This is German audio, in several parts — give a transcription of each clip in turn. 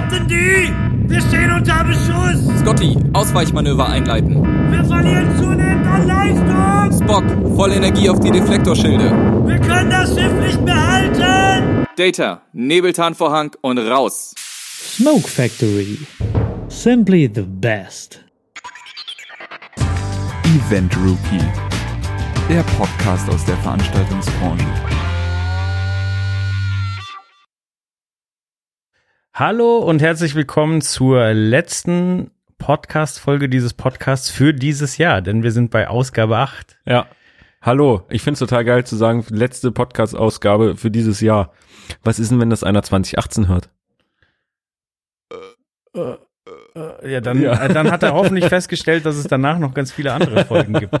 Captain D! Wir stehen unter Beschuss! Scotty, Ausweichmanöver einleiten. Wir verlieren zunehmend an Leistung! Spock, volle Energie auf die Deflektorschilde. Wir können das Schiff nicht behalten! Data, Nebeltarnvorhang und raus. Smoke Factory. Simply the best. Event Rookie, der Podcast aus der Veranstaltungsbranche. Hallo und herzlich willkommen zur letzten Podcast-Folge dieses Podcasts für dieses Jahr, denn wir sind bei Ausgabe 8. Ja. Hallo, ich find's total geil zu sagen, letzte Podcast-Ausgabe für dieses Jahr. Was ist denn, wenn das einer 2018 hört? Äh, ja, dann, Ja. Äh, dann hat er hoffentlich festgestellt, dass es danach noch ganz viele andere Folgen gibt.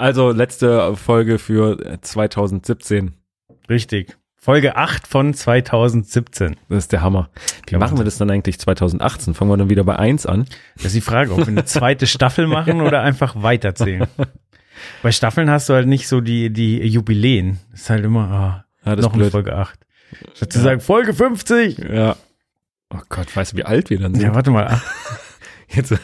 Also letzte Folge für äh, 2017. Richtig. Folge 8 von 2017. Das ist der Hammer. Wie Ja, machen wir das dann eigentlich 2018? Fangen wir dann wieder bei 1 an? Das ist die Frage, ob wir eine zweite Staffel machen oder einfach weiterzählen. Bei Staffeln hast du halt nicht so die, die Jubiläen. Das ist halt immer, ah, Ja, noch eine. Folge 8. Statt zu sagen, Folge 50. Ja. Oh Gott, weißt du, wie alt wir dann sind? Ja, warte mal. Jetzt,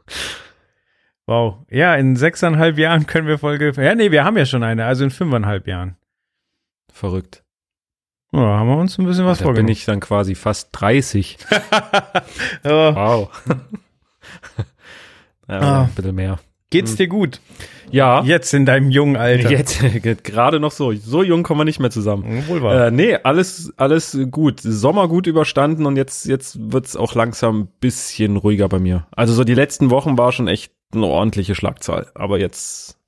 Wow. Ja, in sechseinhalb Jahren können wir Folge. Ja, nee, wir haben ja schon eine, also in fünfeinhalb Jahren. verrückt. Ja, haben wir uns ein bisschen was da bin vorgenommen. ich dann quasi fast 30. Ja. Wow. ja, Ah. ein bisschen mehr. Geht's dir gut? Ja, Jetzt in deinem jungen Alter. jetzt gerade noch so. So jung kommen wir nicht mehr zusammen. Wohl wahr. Äh, nee, alles, alles gut. Sommer gut überstanden und jetzt, jetzt wird's auch langsam ein bisschen ruhiger bei mir. Also so die letzten Wochen war schon echt eine ordentliche Schlagzahl. Aber jetzt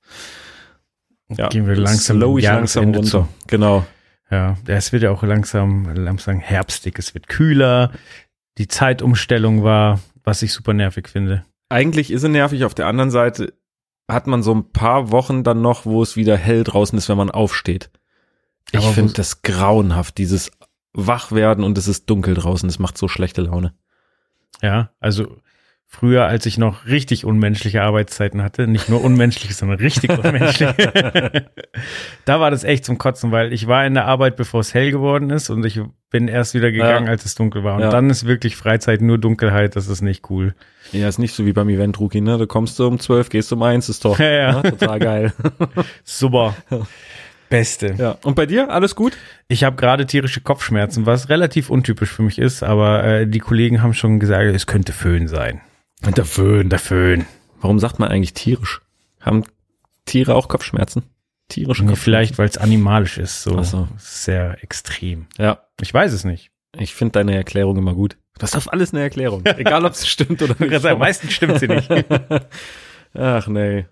ja, Gehen wir langsam slow ich langsam runter. Genau. Ja, es wird ja auch langsam, langsam herbstig. Es wird kühler. Die Zeitumstellung war, was ich super nervig finde. Eigentlich ist es nervig. Auf der anderen Seite hat man so ein paar Wochen dann noch, wo es wieder hell draußen ist, wenn man aufsteht. Ich finde das grauenhaft, dieses Wachwerden und es ist dunkel draußen. Das macht so schlechte Laune. Ja, also früher, als ich noch richtig unmenschliche Arbeitszeiten hatte, nicht nur unmenschliche, sondern richtig unmenschliche, da war das echt zum Kotzen, weil ich war in der Arbeit, bevor es hell geworden ist und ich bin erst wieder gegangen, Ja. als es dunkel war. Und Ja. dann ist wirklich Freizeit nur Dunkelheit, das ist nicht cool. Ja, ist nicht so wie beim Event Rookie, ne? Da kommst du um 12, gehst um 1, ist doch Ja, ja. ne? total geil. Super. Beste. ja. Und bei dir alles gut? Ich habe gerade tierische Kopfschmerzen, was relativ untypisch für mich ist, aber äh, die Kollegen haben schon gesagt, es könnte Föhn sein. Der Föhn. Der Föhn. Warum sagt man eigentlich tierisch? Haben Tiere auch Kopfschmerzen? Tierische Nee, Kopfschmerzen? vielleicht, weil es animalisch ist, so so. sehr extrem. Ja, Ich weiß es nicht. ich finde deine Erklärung immer gut. Du hast auf alles eine Erklärung. Egal, ob es stimmt oder Ich würde sagen, meistens stimmt sie nicht. Ach nee.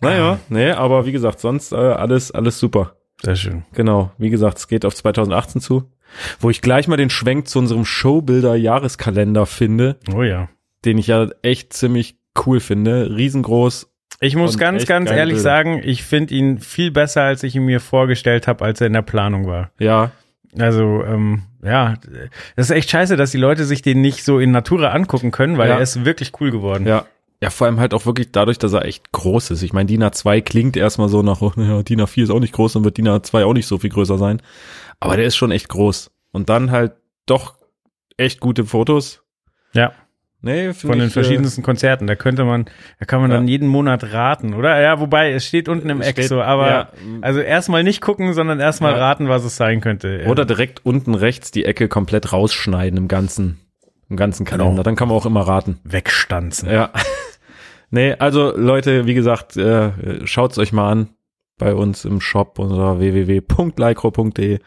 Naja, nee, aber wie gesagt, sonst äh, alles, alles super. Sehr schön. Genau, wie gesagt, es geht auf 2018 zu. Wo ich gleich mal den Schwenk zu unserem Showbilder-Jahreskalender finde, Oh ja. den ich ja echt ziemlich cool finde. Riesengroß. Ich muss ganz, ganz ehrlich Bilder. sagen, ich finde ihn viel besser, als ich ihn mir vorgestellt habe, als er in der Planung war. Ja, Also, ähm, ja, das ist echt scheiße, dass die Leute sich den nicht so in Natura angucken können, weil Ja. er ist wirklich cool geworden. ja. Ja, vor allem halt auch wirklich dadurch, dass er echt groß ist. Ich meine, DIN A2 klingt erstmal so nach, oh, naja, DIN A4 ist auch nicht groß, dann wird DIN A2 auch nicht so viel größer sein. Aber der ist schon echt groß. Und dann halt doch echt gute Fotos. Ja. Nee, Von den verschiedensten Konzerten. Da könnte man, da kann man Ja. dann jeden Monat raten, oder? Ja, wobei, es steht unten im Eck Steht- so, aber ja. also erstmal nicht gucken, sondern erstmal Ja. raten, was es sein könnte. Äh, Oder direkt unten rechts die Ecke komplett rausschneiden im ganzen, im ganzen Kalender. Genau. Dann kann man auch immer raten. wegstanzen. Ja. nee, also Leute, wie gesagt, äh, schaut's euch mal an bei uns im Shop unter www.lycro.de.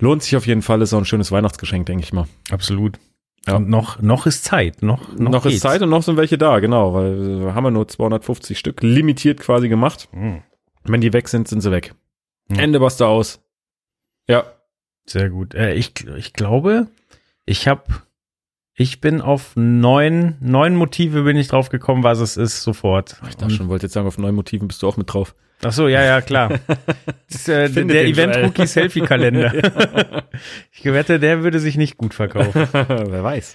Lohnt sich auf jeden Fall, ist auch ein schönes Weihnachtsgeschenk, denke ich mal. Absolut. Ja. Und noch, noch ist Zeit. Noch, noch, Noch, ist. Zeit und noch sind welche da, genau, weil wir haben ja nur 250 Stück limitiert quasi gemacht. Hm, Wenn die weg sind, sind sie weg. Hm. Ende basta aus. Ja, Sehr gut. Äh, ich, ich glaube, ich habe, ich bin auf neun, neun Motive bin ich drauf gekommen, was es ist, sofort. ich dachte schon, wollte jetzt sagen, auf neuen Motiven bist du auch mit drauf. Ach so, ja, ja, klar. Das äh, der den Event Joel. Rookie Selfie Kalender. ich wette, der würde sich nicht gut verkaufen. Wer weiß.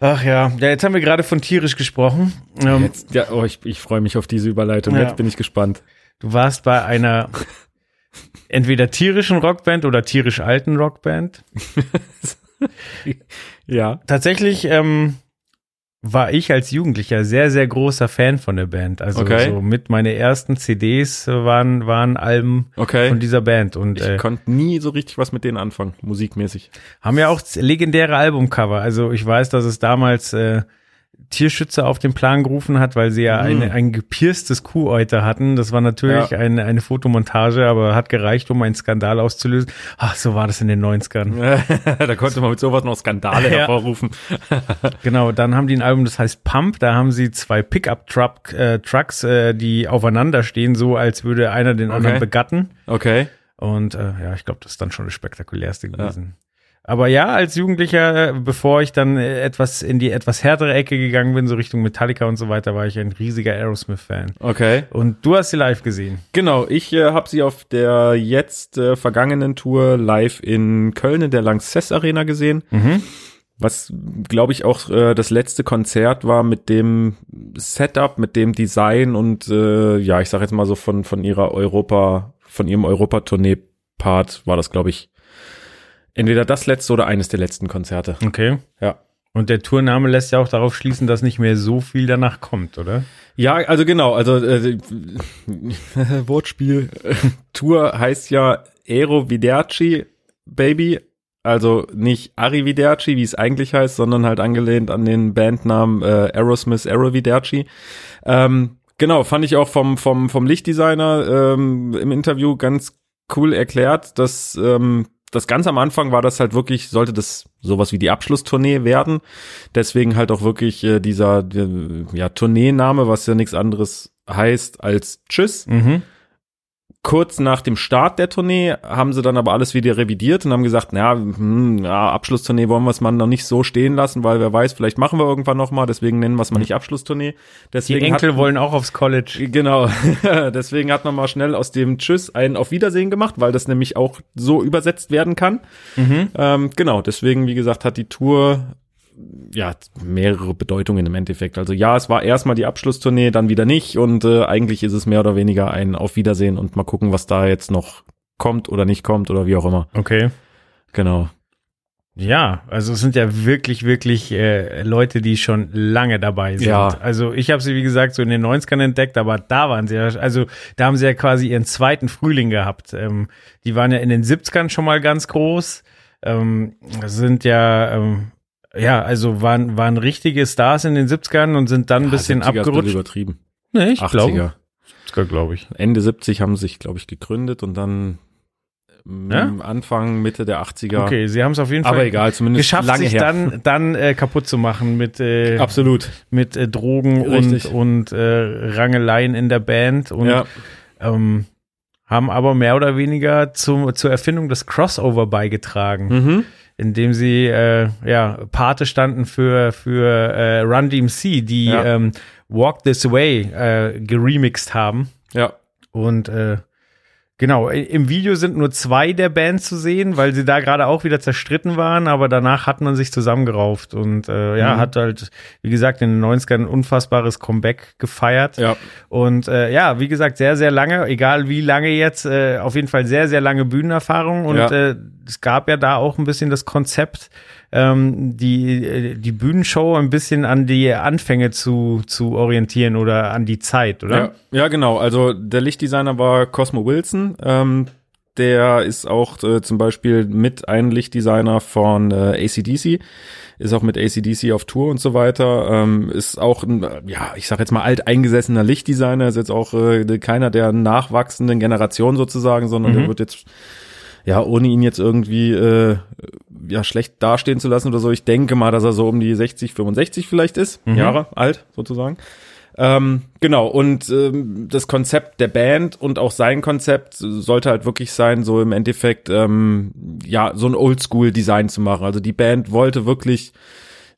Ach ja, ja, jetzt haben wir gerade von tierisch gesprochen. Ähm, Jetzt, ja, oh, ich, ich freue mich auf diese Überleitung. Ja. Jetzt bin ich gespannt. du warst bei einer entweder tierischen Rockband oder tierisch alten Rockband. Ja. Tatsächlich ähm, war ich als Jugendlicher sehr, sehr großer Fan von der Band. Also Okay. so mit meine ersten CDs waren, waren Alben Okay. von dieser Band und Ich äh, konnte nie so richtig was mit denen anfangen, musikmäßig. haben ja auch legendäre Albumcover. Also ich weiß, dass es damals äh, Tierschützer auf den Plan gerufen hat, weil sie ja Mhm. eine, ein gepierstes Kuhäuter hatten. Das war natürlich Ja. eine, eine Fotomontage, aber hat gereicht, um einen Skandal auszulösen. Ach, so war das in den 90ern. da konnte man mit sowas noch Skandale Ja. hervorrufen. Genau, dann haben die ein Album, das heißt Pump. Da haben sie zwei Pickup-Truck, äh, Trucks, äh, die aufeinander stehen, so als würde einer den anderen Okay. begatten. Okay. Und äh, ja, ich glaube, das ist dann schon das spektakulärste gewesen. Aber ja, als Jugendlicher, bevor ich dann äh, etwas in die etwas härtere Ecke gegangen bin, so Richtung Metallica und so weiter, war ich ein riesiger Aerosmith-Fan. Okay. Und du hast sie live gesehen. Genau, ich äh, habe sie auf der jetzt äh, vergangenen Tour live in Köln in der Lanxess Arena gesehen. Was, glaube ich, auch äh, das letzte Konzert war mit dem Setup, mit dem Design und äh, ja, ich sage jetzt mal so von von ihrer Europa, von ihrem Europa-Tournee-Part war das, glaube ich, entweder das letzte oder eines der letzten Konzerte. Okay. Ja. Und der Tourname lässt ja auch darauf schließen, dass nicht mehr so viel danach kommt, oder? Ja, also genau, also äh, Wortspiel. Tour heißt ja Aero Viderci Baby, also nicht Arrivederci, wie es eigentlich heißt, sondern halt angelehnt an den Bandnamen äh, Aerosmith Aeroviderci. Ähm, genau, fand ich auch vom vom vom Lichtdesigner ähm, im Interview ganz cool erklärt, dass ähm, das ganz am Anfang war das halt wirklich, sollte das sowas wie die Abschlusstournee werden. Deswegen halt auch wirklich äh, dieser äh, ja, Tourneename, was ja nichts anderes heißt als Tschüss. Mhm. Kurz nach dem Start der Tournee haben sie dann aber alles wieder revidiert und haben gesagt, naja, hm, ja, Abschlusstournee wollen wir es mal noch nicht so stehen lassen, weil wer weiß, vielleicht machen wir irgendwann noch mal, deswegen nennen wir es mal nicht Abschlusstournee. Die Deswegen Enkel hat, wollen auch aufs College. Genau, deswegen hat man mal schnell aus dem Tschüss ein Auf Wiedersehen gemacht, weil das nämlich auch so übersetzt werden kann. Ähm, genau, deswegen, wie gesagt, hat die Tour ja mehrere Bedeutungen im Endeffekt. Also ja, es war erstmal die Abschlusstournee, dann wieder nicht und äh, eigentlich ist es mehr oder weniger ein Auf Wiedersehen und mal gucken, was da jetzt noch kommt oder nicht kommt oder wie auch immer. Okay. Genau. Ja, also es sind ja wirklich, wirklich äh, Leute, die schon lange dabei sind. Ja. Also ich habe sie, wie gesagt, so in den 90ern entdeckt, aber da waren sie ja, also da haben sie ja quasi ihren zweiten Frühling gehabt. Ähm, die waren ja in den 70ern schon mal ganz groß. Ähm, sind ja, ähm, ja, also waren, waren richtige Stars in den 70ern und sind dann ein bisschen 70er ist abgerutscht. übertrieben. Nee, ich 80er. glaube. 70er, glaube ich. Ende 70 haben sie sich, glaube ich, gegründet und dann Ja? Anfang, Mitte der 80er. Okay, sie haben es auf jeden Fall Aber egal, zumindest geschafft, lange sich her. dann, dann äh, kaputt zu machen mit äh, Absolut. mit äh, Drogen Richtig. und, und äh, Rangeleien in der Band und Ja. ähm, haben aber mehr oder weniger zum, zur Erfindung des Crossover beigetragen, Mhm. Indem sie äh, ja Pate standen für für äh, Run DMC, die Ja. ähm, Walk This Way äh, geremixed haben Ja. und äh, Genau, im Video sind nur zwei der Band zu sehen, weil sie da gerade auch wieder zerstritten waren, aber danach hat man sich zusammengerauft und äh, ja, Mhm. hat halt, wie gesagt, in den 90ern ein unfassbares Comeback gefeiert. Ja. Und äh, ja, wie gesagt, sehr, sehr lange, egal wie lange jetzt, äh, auf jeden Fall sehr, sehr lange Bühnenerfahrung. Und Ja. äh, es gab ja da auch ein bisschen das Konzept, ähm, die, äh, die Bühnenshow ein bisschen an die Anfänge zu, zu orientieren oder an die Zeit, oder? Ja, ja, genau. Also der Lichtdesigner war Cosmo Wilson. Ähm, der ist auch äh, zum Beispiel mit ein Lichtdesigner von äh, ACDC, ist auch mit ACDC auf Tour und so weiter. Ähm, ist auch, ein, ja, ich sag jetzt mal alteingesessener Lichtdesigner, ist jetzt auch äh, keiner der nachwachsenden Generation sozusagen, sondern Mhm. der wird jetzt ja, ohne ihn jetzt irgendwie äh, ja schlecht dastehen zu lassen oder so. Ich denke mal, dass er so um die 60, 65 vielleicht ist, Mhm. Jahre alt sozusagen. Ähm, genau, und ähm, das Konzept der Band und auch sein Konzept sollte halt wirklich sein, so im Endeffekt, ähm, ja, so ein Oldschool-Design zu machen. Also die Band wollte wirklich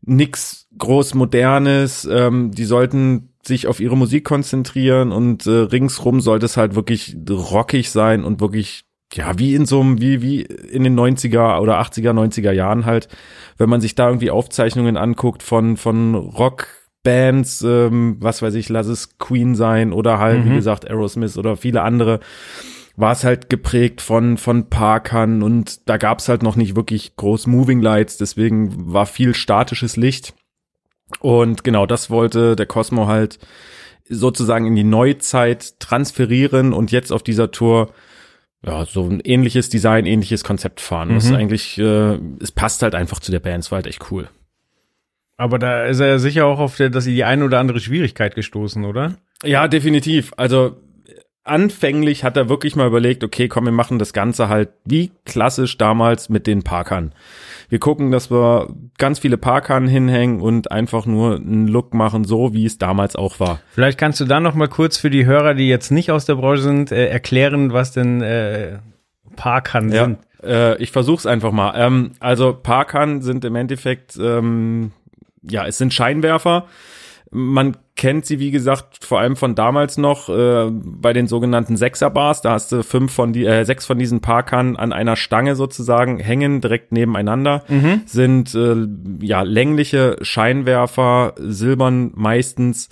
nix groß Modernes, ähm, die sollten sich auf ihre Musik konzentrieren und äh, ringsrum sollte es halt wirklich rockig sein und wirklich ja, wie in so einem, wie, wie in den 90er oder 80er, 90er Jahren halt, wenn man sich da irgendwie Aufzeichnungen anguckt von, von Rockbands, ähm, was weiß ich, lass es Queen sein oder halt, wie Mhm. gesagt, Aerosmith oder viele andere, war es halt geprägt von, von Parkern und da gab es halt noch nicht wirklich groß Moving Lights, deswegen war viel statisches Licht. Und genau das wollte der Cosmo halt sozusagen in die Neuzeit transferieren und jetzt auf dieser Tour ja, so ein ähnliches Design, ähnliches Konzept fahren. Mhm. eigentlich, äh, es passt halt einfach zu der Band, es war halt echt cool. Aber da ist er ja sicher auch auf der, dass sie die eine oder andere Schwierigkeit gestoßen, oder? Ja, definitiv. Also anfänglich hat er wirklich mal überlegt, okay, komm, wir machen das Ganze halt wie klassisch damals mit den Parkern. Wir gucken, dass wir ganz viele Parkern hinhängen und einfach nur einen Look machen, so wie es damals auch war. Vielleicht kannst du dann noch mal kurz für die Hörer, die jetzt nicht aus der Branche sind, äh, erklären, was denn äh, Parkern Ja, sind. äh, ich versuch's einfach mal. Ähm, also Parkern sind im Endeffekt, ähm, ja, es sind Scheinwerfer. Man kennt sie, wie gesagt, vor allem von damals noch äh, bei den sogenannten Sechser-Bars. Da hast du fünf von die, äh, sechs von diesen Parkern an einer Stange sozusagen hängen, direkt nebeneinander. Sind äh, ja längliche Scheinwerfer, silbern meistens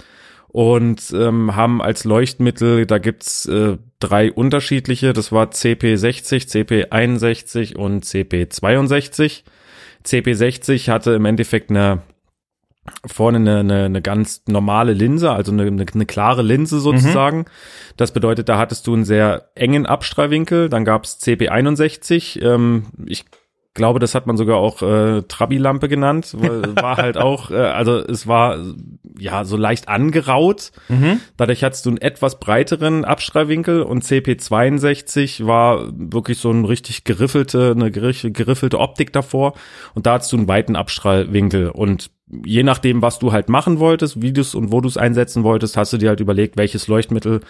und ähm, haben als Leuchtmittel, da gibt's äh, drei unterschiedliche, das war CP60, CP61 und CP62. CP60 hatte im Endeffekt eine vorne eine, eine, eine ganz normale Linse, also eine, eine, eine klare Linse sozusagen. Das bedeutet, da hattest du einen sehr engen Abstrahlwinkel. Dann gab's CP61. Ähm, ich glaube, das hat man sogar auch äh, Trabi-Lampe genannt. War halt auch, äh, also es war ja so leicht angeraut. Dadurch hattest du einen etwas breiteren Abstrahlwinkel und CP62 war wirklich so ein richtig geriffelte, eine gerif- geriffelte Optik davor. Und da hattest du einen weiten Abstrahlwinkel und je nachdem, was du halt machen wolltest, wie du es und wo du es einsetzen wolltest, hast du dir halt überlegt, welches Leuchtmittel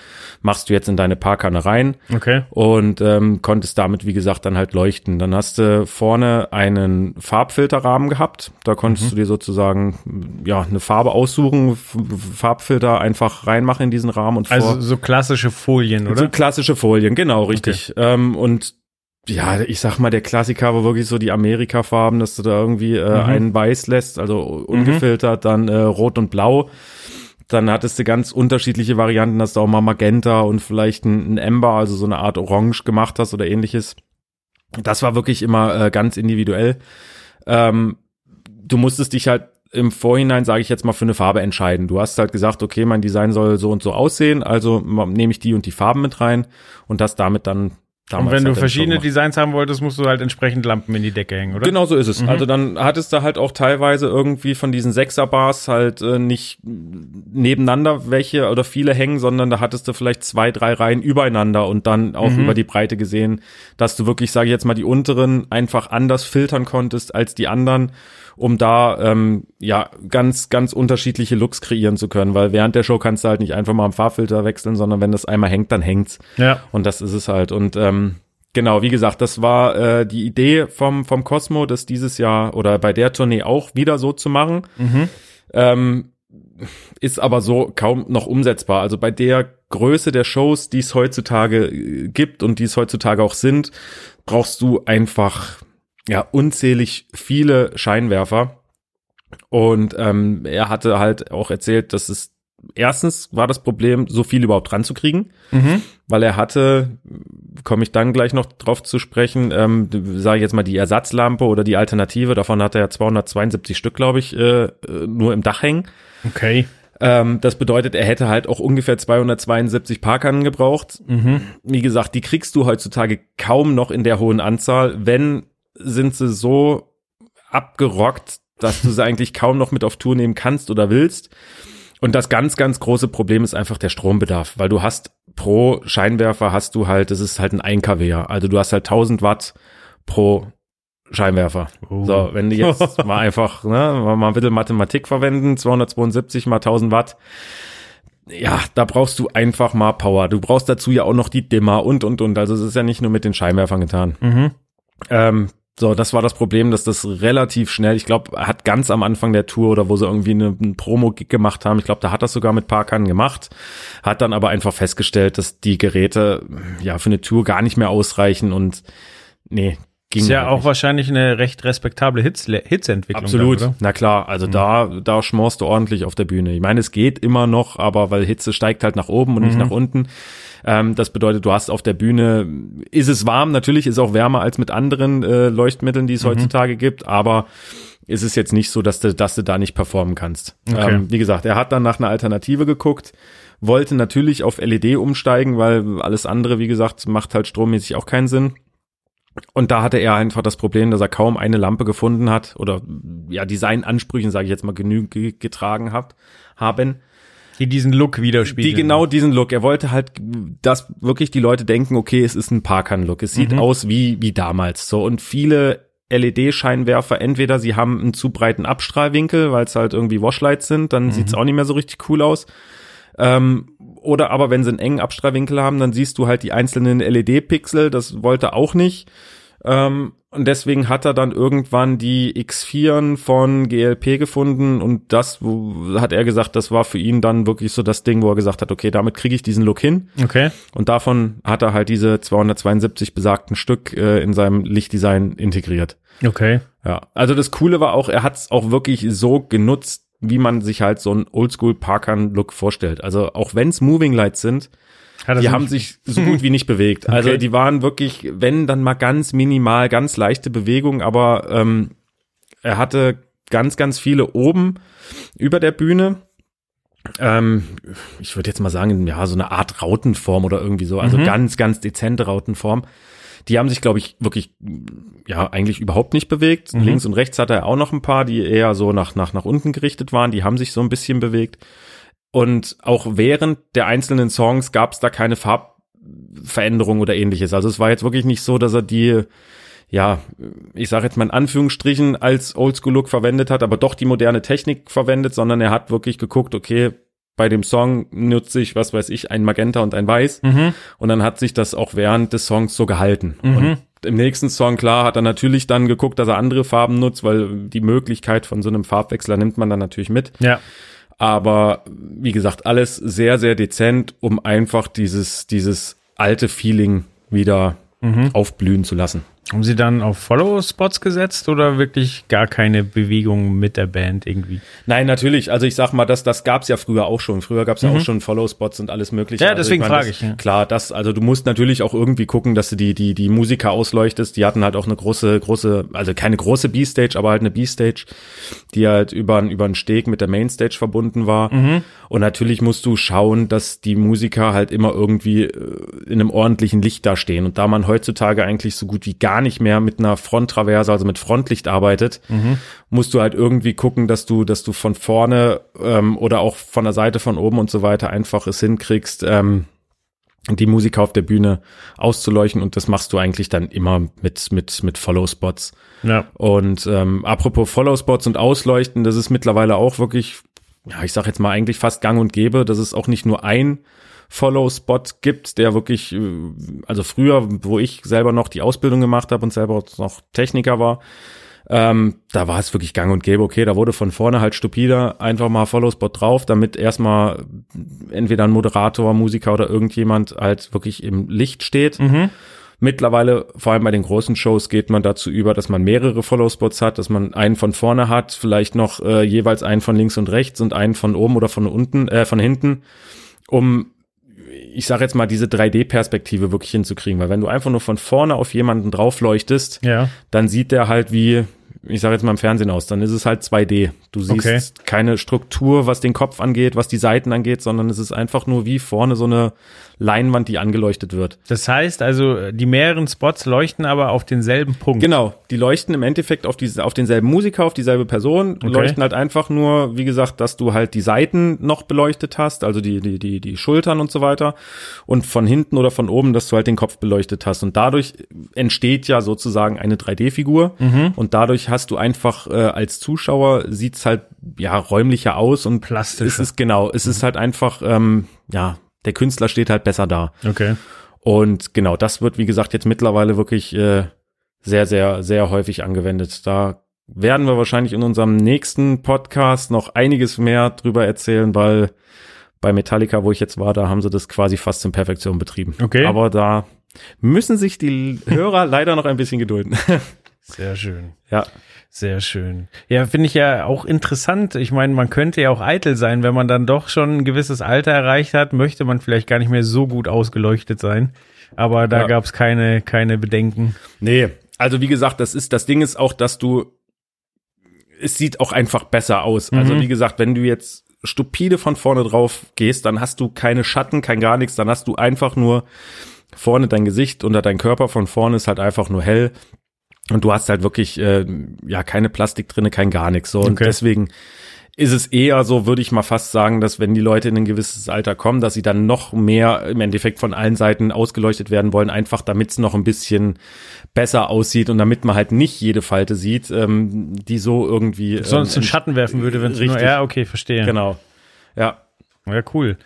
machst du jetzt in deine Parkkanne rein Okay. und ähm, konntest damit, wie gesagt, dann halt leuchten. Dann hast du vorne einen Farbfilterrahmen gehabt. Da konntest du dir sozusagen ja eine Farbe aussuchen, Farbfilter einfach reinmachen in diesen Rahmen und vor Also so klassische Folien, so oder? klassische Folien, genau, richtig. Ähm, und ja, ich sag mal, der Klassiker war wirklich so die Amerika-Farben, dass du da irgendwie äh, Mhm. einen weiß lässt, also ungefiltert, dann äh, rot und blau. Dann hattest du ganz unterschiedliche Varianten, dass du auch mal Magenta und vielleicht ein, ein Ember, also so eine Art Orange gemacht hast oder ähnliches. Das war wirklich immer äh, ganz individuell. Ähm, du musstest dich halt im Vorhinein, sage ich jetzt mal, für eine Farbe entscheiden. Du hast halt gesagt, okay, mein Design soll so und so aussehen, also nehme ich die und die Farben mit rein und das damit dann damals Und wenn du verschiedene. Designs haben wolltest, musst du halt entsprechend Lampen in die Decke hängen, oder? Genau so ist es. Also dann hattest du halt auch teilweise irgendwie von diesen Sechser-Bars halt äh, nicht nebeneinander welche oder viele hängen, sondern da hattest du vielleicht zwei, drei Reihen übereinander und dann auch über die Breite gesehen, dass du wirklich, sage ich jetzt mal, die unteren einfach anders filtern konntest als die anderen, um da ähm, ja ganz, ganz unterschiedliche Looks kreieren zu können, weil während der Show kannst du halt nicht einfach mal am Farbfilter wechseln, sondern wenn das einmal hängt, dann hängt's. Ja. Und das ist es halt. Und ähm, genau, wie gesagt, das war äh, die Idee vom, vom Cosmo, das dieses Jahr oder bei der Tournee auch wieder so zu machen. Ähm, ist aber so kaum noch umsetzbar. Also bei der Größe der Shows, die es heutzutage äh, gibt und die es heutzutage auch sind, brauchst du einfach ja unzählig viele Scheinwerfer. Und ähm, er hatte halt auch erzählt, dass es erstens war das Problem, so viel überhaupt ranzukriegen, weil er hatte, komme ich dann gleich noch drauf zu sprechen, ähm, sage ich jetzt mal die Ersatzlampe oder die Alternative, davon hat er ja 272 Stück, glaube ich, äh, nur im Dach hängen. Okay. Ähm, das bedeutet, er hätte halt auch ungefähr 272 Parkannen gebraucht. Wie gesagt, die kriegst du heutzutage kaum noch in der hohen Anzahl. Wenn, sind sie so abgerockt, dass du sie eigentlich kaum noch mit auf Tour nehmen kannst oder willst. Und das ganz, ganz große Problem ist einfach der Strombedarf, weil du hast pro Scheinwerfer hast du halt, das ist halt ein 1 kW. Also du hast halt 1000 Watt pro Scheinwerfer. Oh. So, wenn du jetzt mal einfach, ne, mal ein bisschen Mathematik verwenden, 272 mal 1000 Watt. Ja, da brauchst du einfach mal Power. Du brauchst dazu ja auch noch die Dimmer und, und, und. Also es ist ja nicht nur mit den Scheinwerfern getan. Mhm. Ähm, so, das war das Problem, dass das relativ schnell, ich glaube, er hat ganz am Anfang der Tour oder wo sie irgendwie eine, einen Promo-Gig gemacht haben, ich glaube, da hat das sogar mit Parkern gemacht, hat dann aber einfach festgestellt, dass die Geräte ja für eine Tour gar nicht mehr ausreichen und nee, ging Ist ja halt auch nicht. wahrscheinlich eine recht respektable Hitz Hitzeentwicklung. Absolut, dann, na klar, also da, da schmorst du ordentlich auf der Bühne. Ich meine, es geht immer noch, aber weil Hitze steigt halt nach oben und nicht nach unten. Ähm, das bedeutet, du hast auf der Bühne, ist es warm, natürlich ist es auch wärmer als mit anderen äh, Leuchtmitteln, die es heutzutage gibt, aber ist es jetzt nicht so, dass du, dass du da nicht performen kannst. Okay. Ähm, wie gesagt, er hat dann nach einer Alternative geguckt, wollte natürlich auf LED umsteigen, weil alles andere, wie gesagt, macht halt strommäßig auch keinen Sinn. Und da hatte er einfach das Problem, dass er kaum eine Lampe gefunden hat oder ja, die seinen Ansprüchen, sage ich jetzt mal, genügend getragen hat, haben, Die diesen Look widerspiegeln. die genau diesen Look. Er wollte halt, dass wirklich die Leute denken, okay, es ist ein Parkan-Look. Es sieht Mhm. aus wie, wie damals so. Und viele LED-Scheinwerfer, entweder sie haben einen zu breiten Abstrahlwinkel, weil es halt irgendwie Washlights sind, dann sieht's Mhm. auch nicht mehr so richtig cool aus. Ähm, oder aber wenn sie einen engen Abstrahlwinkel haben, dann siehst du halt die einzelnen LED-Pixel. Das wollte er auch nicht. Ähm, und deswegen hat er dann irgendwann die X4 von GLP gefunden und das wo, hat er gesagt, das war für ihn dann wirklich so das Ding, wo er gesagt hat, okay, damit kriege ich diesen Look hin. Okay. Und davon hat er halt diese 272 besagten Stück äh, in seinem Lichtdesign integriert. Okay. Ja, also das Coole war auch, er hat es auch wirklich so genutzt, wie man sich halt so einen Oldschool Parkern-Look vorstellt. Also auch wenn es Moving Lights sind, Er die haben sich so gut wie nicht bewegt. Also Okay. die waren wirklich, wenn dann mal ganz minimal, ganz leichte Bewegung, aber ähm, er hatte ganz, ganz viele oben über der Bühne. Ähm, ich würde jetzt mal sagen, ja, so eine Art Rautenform oder irgendwie so, also Mhm. ganz, ganz dezente Rautenform. Die haben sich, glaube ich, wirklich, ja, eigentlich überhaupt nicht bewegt. Mhm. Links und rechts hatte er auch noch ein paar, die eher so nach, nach, nach unten gerichtet waren. Die haben sich so ein bisschen bewegt. Und auch während der einzelnen Songs gab es da keine Farbveränderung oder ähnliches. Also es war jetzt wirklich nicht so, dass er die, ja, ich sage jetzt mal in Anführungsstrichen als Oldschool-Look verwendet hat, aber doch die moderne Technik verwendet, sondern er hat wirklich geguckt, okay, bei dem Song nutze ich, was weiß ich, ein Magenta und ein Weiß. Mhm. Und dann hat sich das auch während des Songs so gehalten. Mhm. Und im nächsten Song, klar, hat er natürlich dann geguckt, dass er andere Farben nutzt, weil die Möglichkeit von so einem Farbwechsler nimmt man dann natürlich mit. Ja. Aber wie gesagt, alles sehr, sehr dezent, um einfach dieses, dieses alte Feeling wieder aufblühen zu lassen. Haben sie dann auf Follow-Spots gesetzt oder wirklich gar keine Bewegung mit der Band irgendwie? Nein, natürlich. Also ich sag mal, das, das gab's ja früher auch schon. Früher gab's ja auch schon Follow-Spots und alles mögliche. Ja, Also deswegen frage das, ich, ja. Klar, das, also du musst natürlich auch irgendwie gucken, dass du die, die, die Musiker ausleuchtest. Die hatten halt auch eine große, große, also keine große B-Stage, aber halt eine B-Stage, die halt über, über einen Steg mit der Mainstage verbunden war. Mhm. Und natürlich musst du schauen, dass die Musiker halt immer irgendwie äh, in einem ordentlichen Licht da stehen. Und da man heutzutage eigentlich so gut wie gar nicht mehr mit einer Fronttraverse, also mit Frontlicht arbeitet, musst du halt irgendwie gucken, dass du, dass du von vorne ähm, oder auch von der Seite, von oben und so weiter einfach es hinkriegst, ähm, die Musiker auf der Bühne auszuleuchten und das machst du eigentlich dann immer mit mit mit Follow Spots. Ja. Und ähm, apropos Follow Spots und Ausleuchten, das ist mittlerweile auch wirklich, ja, ich sag jetzt mal eigentlich fast Gang und Gäbe, dass es auch nicht nur ein Follow-Spot gibt, der wirklich, äh, also früher, wo ich selber noch die Ausbildung gemacht habe und selber noch Techniker war, ähm, da war es wirklich gang und gäbe, okay, da wurde von vorne halt stupider. Einfach mal Follow-Spot drauf, damit erstmal entweder ein Moderator, Musiker oder irgendjemand halt wirklich im Licht steht. Mittlerweile, vor allem bei den großen Shows, geht man dazu über, dass man mehrere Follow-Spots hat, dass man einen von vorne hat, vielleicht noch äh, jeweils einen von links und rechts und einen von oben oder von unten, äh, von hinten, um ich sage jetzt mal, diese 3D-Perspektive wirklich hinzukriegen, weil wenn du einfach nur von vorne auf jemanden drauf leuchtest, Ja. dann sieht der halt wie, ich sage jetzt mal im Fernsehen aus, dann ist es halt 2D. Du siehst Okay. keine Struktur, was den Kopf angeht, was die Seiten angeht, sondern es ist einfach nur wie vorne so eine Leinwand, die angeleuchtet wird. Das heißt also, die mehreren Spots leuchten aber auf denselben Punkt. Genau, die leuchten im Endeffekt auf, diese, auf denselben Musiker, auf dieselbe Person, Okay. leuchten halt einfach nur, wie gesagt, dass du halt die Seiten noch beleuchtet hast, also die, die, die, die Schultern und so weiter und von hinten oder von oben, dass du halt den Kopf beleuchtet hast und dadurch entsteht ja sozusagen eine 3D-Figur Mhm. und dadurch hast du einfach äh, als Zuschauer sieht's halt ja räumlicher aus und Plastischer. es ist genau, es ist halt einfach, ähm, ja, der Künstler steht halt besser da. Okay. Und genau, das wird, wie gesagt, jetzt mittlerweile wirklich äh, sehr, sehr, sehr häufig angewendet. Da werden wir wahrscheinlich in unserem nächsten Podcast noch einiges mehr drüber erzählen, weil bei Metallica, wo ich jetzt war, da haben sie das quasi fast in Perfektion betrieben. Okay. Aber da müssen sich die Hörer leider noch ein bisschen gedulden. Sehr schön. ja. Sehr schön. Ja, finde ich ja auch interessant. Ich meine, man könnte ja auch eitel sein, wenn man dann doch schon ein gewisses Alter erreicht hat, möchte man vielleicht gar nicht mehr so gut ausgeleuchtet sein. Aber da Ja. gab es keine, keine Bedenken. Nee, also wie gesagt, das ist, das Ding ist auch, dass du, es sieht auch einfach besser aus. Also Mhm. wie gesagt, wenn du jetzt stupide von vorne drauf gehst, dann hast du keine Schatten, kein gar nichts, dann hast du einfach nur vorne dein Gesicht oder dein Körper von vorne ist halt einfach nur hell. Und du hast halt wirklich, äh, ja, keine Plastik drinne, kein gar nichts. So. Und Okay. deswegen ist es eher so, würde ich mal fast sagen, dass wenn die Leute in ein gewisses Alter kommen, dass sie dann noch mehr im Endeffekt von allen Seiten ausgeleuchtet werden wollen, einfach damit es noch ein bisschen besser aussieht und damit man halt nicht jede Falte sieht, ähm, die so irgendwie Sonst ähm, einen Schatten werfen würde, wenn es nur, ja, okay, verstehe. Genau. Ja. Ja, cool.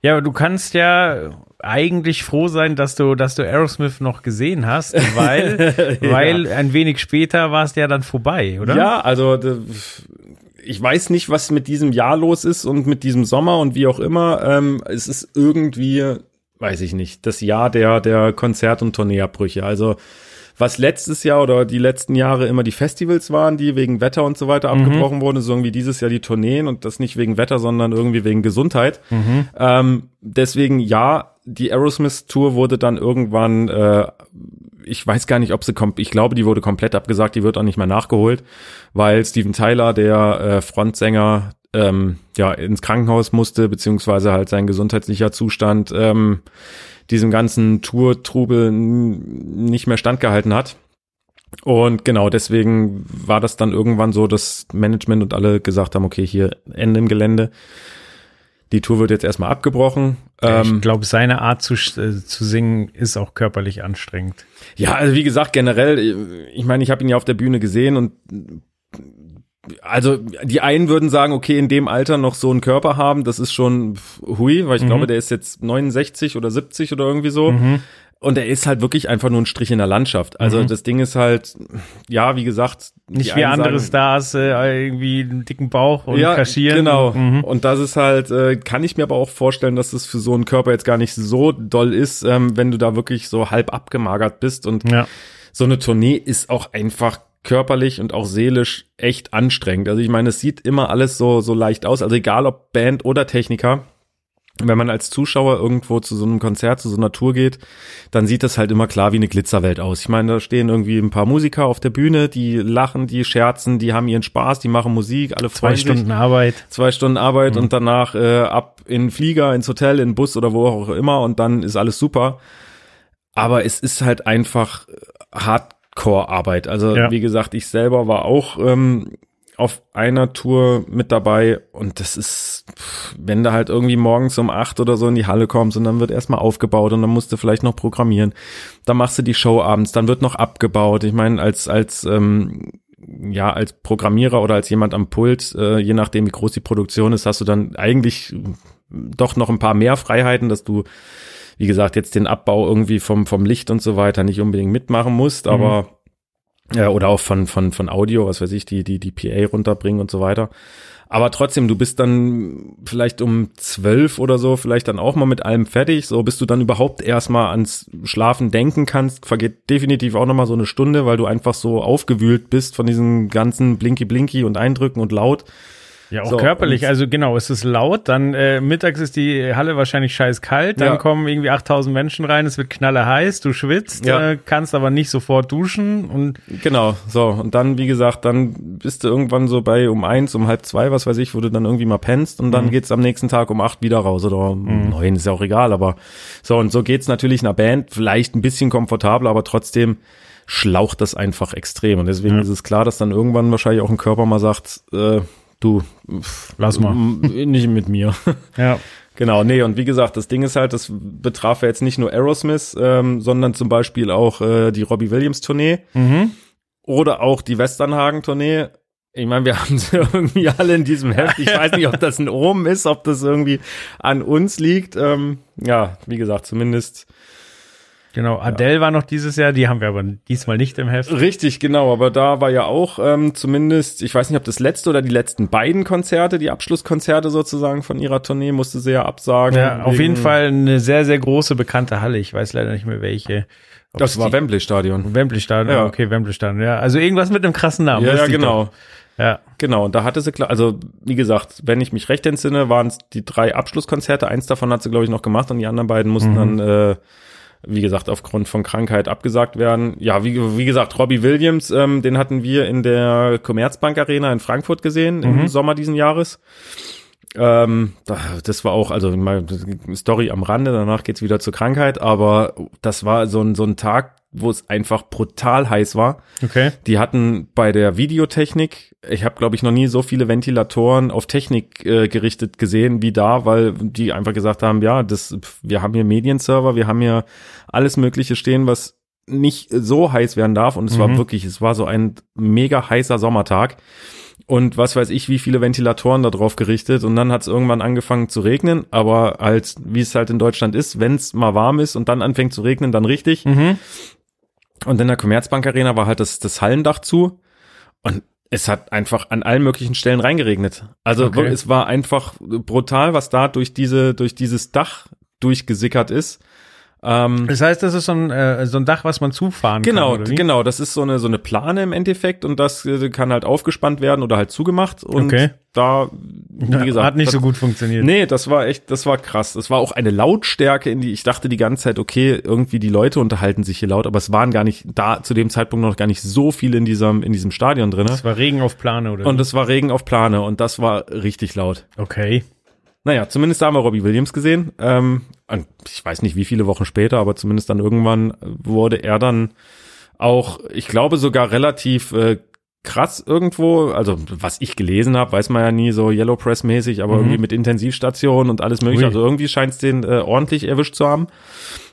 Ja, aber du kannst ja eigentlich froh sein, dass du, dass du Aerosmith noch gesehen hast, weil, weil ein wenig später war es ja dann vorbei, oder? Ja, also ich weiß nicht, was mit diesem Jahr los ist und mit diesem Sommer und wie auch immer. Ähm, es ist irgendwie, weiß ich nicht, das Jahr der, der Konzert- und Tourneeabbrüche. Also was letztes Jahr oder die letzten Jahre immer die Festivals waren, die wegen Wetter und so weiter abgebrochen wurden, ist irgendwie dieses Jahr die Tourneen und das nicht wegen Wetter, sondern irgendwie wegen Gesundheit. Ähm, deswegen ja, die Aerosmith-Tour wurde dann irgendwann, äh, ich weiß gar nicht, ob sie kommt, ich glaube, die wurde komplett abgesagt, die wird auch nicht mehr nachgeholt, weil Steven Tyler, der äh, Frontsänger, ähm, ja, ins Krankenhaus musste, beziehungsweise halt sein gesundheitlicher Zustand ähm, diesem ganzen Tour-Trubel nicht mehr standgehalten hat. Und genau deswegen war das dann irgendwann so, dass Management und alle gesagt haben, okay, hier Ende im Gelände. Die Tour wird jetzt erstmal abgebrochen. Ja, Ähm, ich glaube, seine Art zu, äh, zu singen ist auch körperlich anstrengend. Ja, also wie gesagt, generell, ich meine, ich habe ihn ja auf der Bühne gesehen und also die einen würden sagen, okay, in dem Alter noch so einen Körper haben, das ist schon hui, weil ich Mhm. glaube, der ist jetzt 69 oder 70 oder irgendwie so. Und er ist halt wirklich einfach nur ein Strich in der Landschaft. Also das Ding ist halt, ja, wie gesagt, Mhm. Nicht wie andere sagen- Stars, äh, irgendwie einen dicken Bauch und ja, kaschieren. Genau. Mhm. Und das ist halt, äh, kann ich mir aber auch vorstellen, dass es für so einen Körper jetzt gar nicht so doll ist, ähm, wenn du da wirklich so halb abgemagert bist. Und Ja. so eine Tournee ist auch einfach körperlich und auch seelisch echt anstrengend. Also ich meine, es sieht immer alles so, so leicht aus. Also egal ob Band oder Techniker. Wenn man als Zuschauer irgendwo zu so einem Konzert, zu so einer Tour geht, dann sieht das halt immer klar wie eine Glitzerwelt aus. Ich meine, da stehen irgendwie ein paar Musiker auf der Bühne, die lachen, die scherzen, die haben ihren Spaß, die machen Musik, alle Zwei freuen sich Stunden Arbeit. zwei Stunden Arbeit und danach äh, ab in Flieger, ins Hotel, in Bus oder wo auch immer und dann ist alles super. Aber es ist halt einfach Hardcore-Arbeit. Also Ja. wie gesagt, ich selber war auch ähm, auf einer Tour mit dabei und das ist, wenn du halt irgendwie morgens um acht oder so in die Halle kommst und dann wird erstmal aufgebaut und dann musst du vielleicht noch programmieren. Dann machst du die Show abends, dann wird noch abgebaut. Ich meine, als, als ähm, ja, als Programmierer oder als jemand am Pult, äh, je nachdem wie groß die Produktion ist, hast du dann eigentlich doch noch ein paar mehr Freiheiten, dass du, wie gesagt, jetzt den Abbau irgendwie vom, vom Licht und so weiter nicht unbedingt mitmachen musst, aber ja, oder auch von, von, von Audio, was weiß ich, die, die, die PA runterbringen und so weiter. Aber trotzdem, du bist dann vielleicht um zwölf oder so, vielleicht dann auch mal mit allem fertig. So, bis du dann überhaupt erstmal ans Schlafen denken kannst, vergeht definitiv auch nochmal so eine Stunde, weil du einfach so aufgewühlt bist von diesen ganzen Blinky-Blinky und Eindrücken und laut. Ja, auch So, körperlich. Also genau, es ist laut. Dann äh, mittags ist die Halle wahrscheinlich scheiß kalt. Dann Ja. kommen irgendwie 8000 Menschen rein. Es wird knalle heiß. Du schwitzt, Ja. äh, kannst aber nicht sofort duschen. Und Genau, so. Und dann, wie gesagt, dann bist du irgendwann so bei um eins, um halb zwei, was weiß ich, wo du dann irgendwie mal pennst und dann geht's am nächsten Tag um acht wieder raus oder um neun, ist ja auch egal, aber so. Und so geht's natürlich einer Band, vielleicht ein bisschen komfortabler, aber trotzdem schlaucht das einfach extrem. Und deswegen Ja. ist es klar, dass dann irgendwann wahrscheinlich auch ein Körper mal sagt, äh, du, pff, Lass mal. nicht mit mir. ja, Genau, nee, und wie gesagt, das Ding ist halt, das betraf ja jetzt nicht nur Aerosmith, ähm, sondern zum Beispiel auch äh, die Robbie Williams Tournee mhm. oder auch die Westernhagen Tournee. Ich meine, wir haben sie irgendwie alle in diesem Heft. Ich weiß nicht, ob das ein Omen ist, ob das irgendwie an uns liegt. Ähm, ja, wie gesagt, zumindest Genau, Adele war noch dieses Jahr, die haben wir aber diesmal nicht im Heft. Richtig, genau, aber da war ja auch ähm, zumindest, ich weiß nicht, ob das letzte oder die letzten beiden Konzerte, die Abschlusskonzerte sozusagen von ihrer Tournee, musste sie ja absagen. Ja, auf jeden Fall eine sehr, sehr große bekannte Halle. Ich weiß leider nicht mehr welche. Ob Das war Wembley Stadion. Wembley Stadion. Ja. Okay, Wembley Stadion. Ja, also irgendwas mit einem krassen Namen. Ja, ja, genau. doch. Ja. Genau, und da hatte sie klar, also wie gesagt, wenn ich mich recht entsinne, waren es die drei Abschlusskonzerte. Eins davon hat sie, glaube ich, noch gemacht und die anderen beiden mussten dann, äh, wie gesagt, aufgrund von Krankheit abgesagt werden. Ja, wie, wie gesagt, Robbie Williams, ähm, den hatten wir in der Commerzbank Arena in Frankfurt gesehen im Sommer diesen Jahres. Ähm, da- das war auch, also mal Story am Rande, danach geht's wieder zur Krankheit, aber das war so ein, so ein Tag, wo es einfach brutal heiß war. Okay. Die hatten bei der Videotechnik, ich habe glaube ich noch nie so viele Ventilatoren auf Technik äh, gerichtet gesehen wie da, weil die einfach gesagt haben, ja, das wir haben hier Medienserver, wir haben hier alles mögliche stehen, was nicht so heiß werden darf und es war wirklich, es war so ein mega heißer Sommertag und was weiß ich, wie viele Ventilatoren da drauf gerichtet und dann hat es irgendwann angefangen zu regnen, aber halt, wie es halt in Deutschland ist, wenn es mal warm ist und dann anfängt zu regnen, dann richtig. Mhm. Und in der Commerzbank Arena war halt das, das Hallendach zu und es hat einfach an allen möglichen Stellen reingeregnet. Also Okay. es war einfach brutal, was da durch diese, durch dieses Dach durchgesickert ist. Ähm, Das heißt, das ist so ein, äh, so ein Dach, was man zufahren Genau, kann. wie? genau. Das ist so eine so eine Plane im Endeffekt und das äh, kann halt aufgespannt werden oder halt zugemacht und Okay. da wie gesagt Hat nicht das, so gut funktioniert. Nee, das war echt, das war krass. Das war auch eine Lautstärke, in die ich dachte die ganze Zeit, okay, irgendwie die Leute unterhalten sich hier laut, aber es waren gar nicht da zu dem Zeitpunkt noch gar nicht so viele in diesem in diesem Stadion drinne. Das war Regen auf Plane, oder? Und es war Regen auf Plane und das war richtig laut. okay. Naja, zumindest da haben wir Robbie Williams gesehen. Ähm, ich weiß nicht, wie viele Wochen später, aber zumindest dann irgendwann wurde er dann auch, ich glaube sogar relativ äh, krass irgendwo, also was ich gelesen habe, weiß man ja nie so Yellow Press mäßig, aber irgendwie mit Intensivstation und alles mögliche. Ui. Also irgendwie scheint es den äh, ordentlich erwischt zu haben.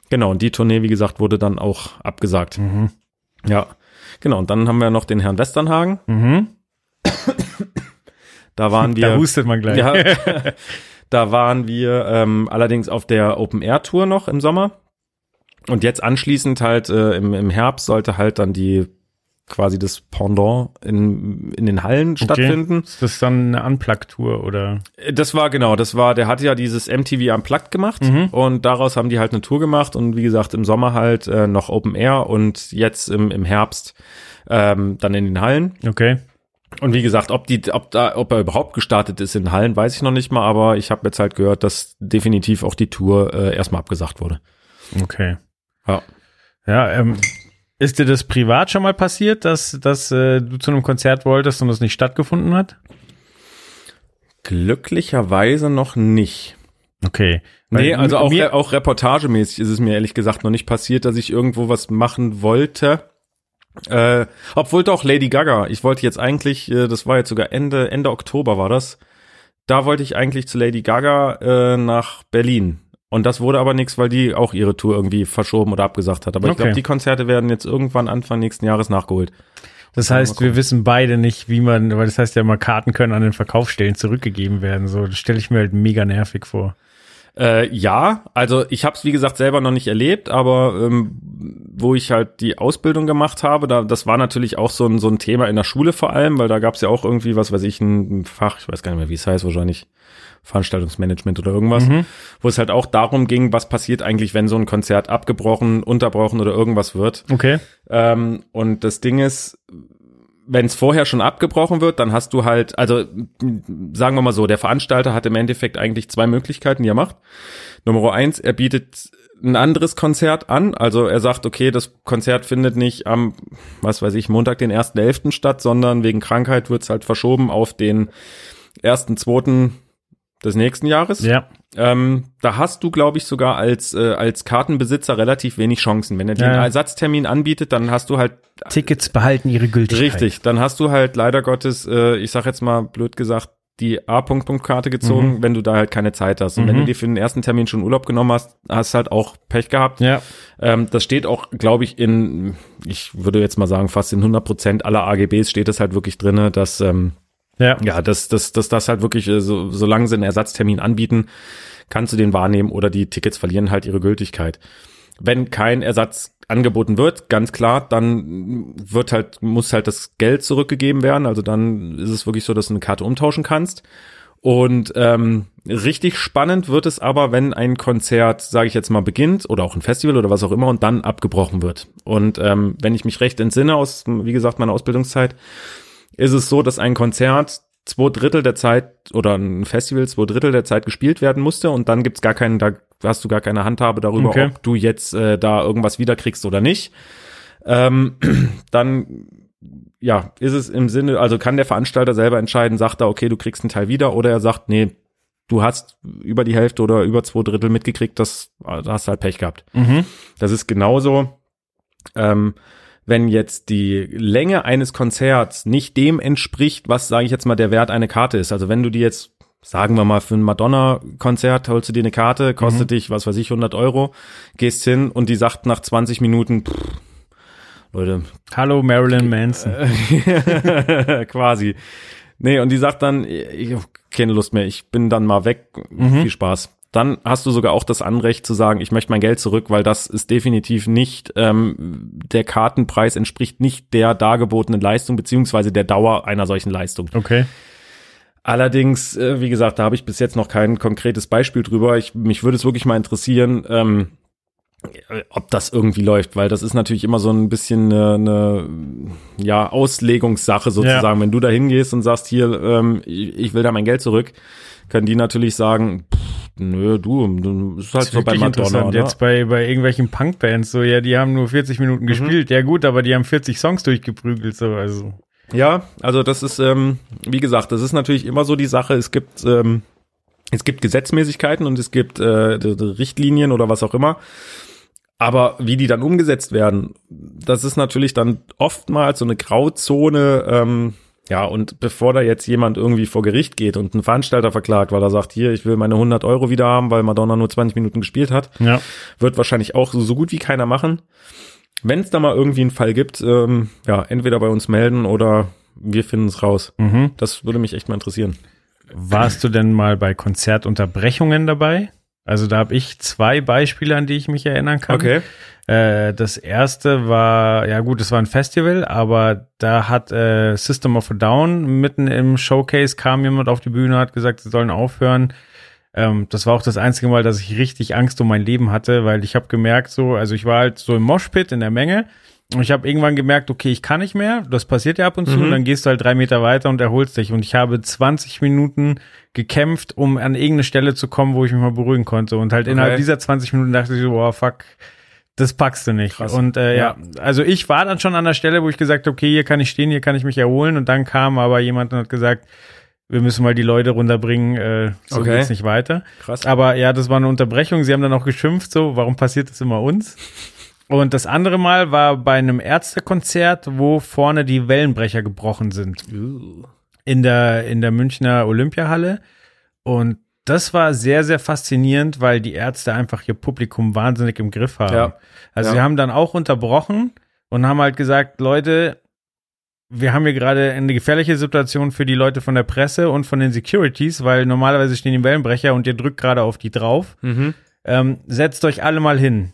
Genau, und die Tournee, wie gesagt, wurde dann auch abgesagt. Ja, genau. Und dann haben wir noch den Herrn Westernhagen. Mhm. Da waren wir. Da hustet man gleich. Ja, da waren wir ähm, allerdings auf der Open Air Tour noch im Sommer. Und jetzt anschließend halt äh, im, im Herbst sollte halt dann die quasi das Pendant in, in den Hallen stattfinden. Ist das dann eine Unplugged-Tour oder? Das war genau, das war, der hatte ja dieses MTV Unplugged gemacht und daraus haben die halt eine Tour gemacht und wie gesagt im Sommer halt äh, noch Open Air und jetzt im, im Herbst ähm, dann in den Hallen. Okay. Und wie gesagt, ob die, ob da, ob er überhaupt gestartet ist in Hallen, weiß ich noch nicht mal, aber ich habe jetzt halt gehört, dass definitiv auch die Tour äh, erstmal abgesagt wurde. Okay. Ja. Ja, ähm, ist dir das privat schon mal passiert, dass, dass äh, du zu einem Konzert wolltest und es nicht stattgefunden hat? Glücklicherweise noch nicht. Okay. Nee, Weil also auch, mir, auch reportagemäßig ist es mir ehrlich gesagt noch nicht passiert, dass ich irgendwo was machen wollte. Äh, obwohl doch Lady Gaga. Ich wollte jetzt eigentlich, äh, das war jetzt sogar Ende, Ende Oktober war das. Da wollte ich eigentlich zu Lady Gaga äh, nach Berlin. Und das wurde aber nichts, weil die auch ihre Tour irgendwie verschoben oder abgesagt hat. Aber ich Okay. glaube, die Konzerte werden jetzt irgendwann Anfang nächsten Jahres nachgeholt. das heißt, wir wissen beide nicht, wie man, weil das heißt ja immer, Karten können an den Verkaufsstellen zurückgegeben werden. So, das stelle ich mir halt mega nervig vor. Äh, ja, also ich habe es wie gesagt selber noch nicht erlebt, aber ähm, wo ich halt die Ausbildung gemacht habe, da das war natürlich auch so ein so ein Thema in der Schule vor allem, weil da gab es ja auch irgendwie was weiß ich ein Fach, ich weiß gar nicht mehr wie es heißt, wahrscheinlich Veranstaltungsmanagement oder irgendwas, wo es halt auch darum ging, was passiert eigentlich, wenn so ein Konzert abgebrochen, unterbrochen oder irgendwas wird. Okay. Ähm, und das Ding ist, wenn es vorher schon abgebrochen wird, dann hast du halt, also sagen wir mal so, der Veranstalter hat im Endeffekt eigentlich zwei Möglichkeiten, die er macht. Nummer eins, er bietet ein anderes Konzert an. Also er sagt, okay, das Konzert findet nicht am, was weiß ich, Montag, den 1.11. statt, sondern wegen Krankheit wird es halt verschoben auf den 1.2. des nächsten Jahres. Ja. Ähm, da hast du, glaube ich, sogar als, äh, als Kartenbesitzer relativ wenig Chancen. Wenn er dir Ja, einen Ersatztermin anbietet, dann hast du halt Tickets behalten ihre Gültigkeit. Richtig, dann hast du halt leider Gottes, äh, ich sag jetzt mal blöd gesagt, die A-Punkt-Punkt-Karte gezogen, Mhm. wenn du da halt keine Zeit hast. Und wenn du dir für den ersten Termin schon Urlaub genommen hast, hast halt auch Pech gehabt. Ja. Ähm, das steht auch, glaube ich, in, ich würde jetzt mal sagen, fast in 100 Prozent aller AGBs steht es halt wirklich drinne, dass, ähm, Ja. ja, dass, dass, dass das halt wirklich, äh, so, solange sie einen Ersatztermin anbieten, kannst du den wahrnehmen oder die Tickets verlieren halt ihre Gültigkeit. wenn kein Ersatz angeboten wird, ganz klar, dann wird halt, muss halt das Geld zurückgegeben werden. Also dann ist es wirklich so, dass du eine Karte umtauschen kannst. Und ähm, richtig spannend wird es aber, wenn ein Konzert, sage ich jetzt mal, beginnt oder auch ein Festival oder was auch immer und dann abgebrochen wird. Und ähm, wenn ich mich recht entsinne aus, wie gesagt, meiner Ausbildungszeit, ist es so, dass ein Konzert zwei Drittel der Zeit oder ein Festival zwei Drittel der Zeit gespielt werden musste und dann gibt's gar keinen, da hast du gar keine Handhabe darüber, Okay. ob du jetzt äh, da irgendwas wiederkriegst oder nicht. Ähm, dann ja, ist es im Sinne, also kann der Veranstalter selber entscheiden, sagt er, okay, du kriegst einen Teil wieder, oder er sagt, nee, du hast über die Hälfte oder über zwei Drittel mitgekriegt, das, da hast du halt Pech gehabt. Mhm. Das ist genauso, ähm, wenn jetzt die Länge eines Konzerts nicht dem entspricht, was, sage ich jetzt mal, der Wert einer Karte ist. Also wenn du die jetzt, sagen wir mal, für ein Madonna-Konzert holst du dir eine Karte, kostet dich, was weiß ich, 100 Euro, gehst hin und die sagt nach 20 Minuten, pff, Leute, Hallo Marilyn Manson. quasi. Nee, und die sagt dann, ich habe keine Lust mehr, ich bin dann mal weg, viel Spaß. Dann hast du sogar auch das Anrecht zu sagen, ich möchte mein Geld zurück, weil das ist definitiv nicht, ähm, der Kartenpreis entspricht nicht der dargebotenen Leistung beziehungsweise der Dauer einer solchen Leistung. Okay. Allerdings, äh, wie gesagt, da habe ich bis jetzt noch kein konkretes Beispiel drüber. Ich, mich würde es wirklich mal interessieren, ähm, äh, ob das irgendwie läuft, weil das ist natürlich immer so ein bisschen eine, eine ja, Auslegungssache sozusagen. Wenn du da hingehst und sagst, hier, ähm, ich, ich will da mein Geld zurück, können die natürlich sagen, pff, nö, du, du ist halt ist so bei Madonna. Ne? Jetzt bei, bei irgendwelchen Punkbands, so, ja, die haben nur 40 Mhm. Minuten gespielt. Ja, gut, aber die haben 40 Songs durchgeprügelt, so, also. Ja, also das ist, ähm, wie gesagt, das ist natürlich immer so die Sache. Es gibt, ähm, es gibt Gesetzmäßigkeiten und es gibt äh, Richtlinien oder was auch immer. Aber wie die dann umgesetzt werden, das ist natürlich dann oftmals so eine Grauzone. Ähm, ja, und bevor da jetzt jemand irgendwie vor Gericht geht und einen Veranstalter verklagt, weil er sagt, hier, ich will meine 100 Euro wieder haben, weil Madonna nur 20 Minuten gespielt hat, Ja. wird wahrscheinlich auch so, gut wie keiner machen. Wenn es da mal irgendwie einen Fall gibt, ähm, ja, entweder bei uns melden oder wir finden es raus. Mhm. Das würde mich echt mal interessieren. Warst du denn mal bei Konzertunterbrechungen dabei? Also da habe ich zwei Beispiele, an die ich mich erinnern kann. Äh, das erste war, ja gut, es war ein Festival, aber da hat äh, System of a Down mitten im Showcase kam jemand auf die Bühne, hat gesagt, sie sollen aufhören. Ähm, das war auch das einzige Mal, dass ich richtig Angst um mein Leben hatte, weil ich habe gemerkt, so, also ich war halt so im Moshpit in der Menge ich habe irgendwann gemerkt, okay, ich kann nicht mehr. Das passiert ja ab und zu. Und dann gehst du halt drei Meter weiter und erholst dich. Und ich habe 20 Minuten gekämpft, um an irgendeine Stelle zu kommen, wo ich mich mal beruhigen konnte. Und halt innerhalb dieser 20 Minuten dachte ich so, boah, fuck, das packst du nicht. Krass. Und äh, ja. also ich war dann schon an der Stelle, wo ich gesagt habe, okay, hier kann ich stehen, hier kann ich mich erholen. Und dann kam aber jemand und hat gesagt, wir müssen mal die Leute runterbringen, äh, so Okay. geht's nicht weiter. Krass. Aber ja, das war eine Unterbrechung. Sie haben dann auch geschimpft, so, warum passiert das immer uns? Und das andere Mal war bei einem Ärztekonzert, wo vorne die Wellenbrecher gebrochen sind. In der, in der Münchner Olympiahalle. Und das war sehr, sehr faszinierend, weil die Ärzte einfach ihr Publikum wahnsinnig im Griff haben. Ja. Also Ja. sie haben dann auch unterbrochen und haben halt gesagt, Leute, wir haben hier gerade eine gefährliche Situation für die Leute von der Presse und von den Securities, weil normalerweise stehen die Wellenbrecher und ihr drückt gerade auf die drauf. Mhm. Ähm, setzt euch alle mal hin.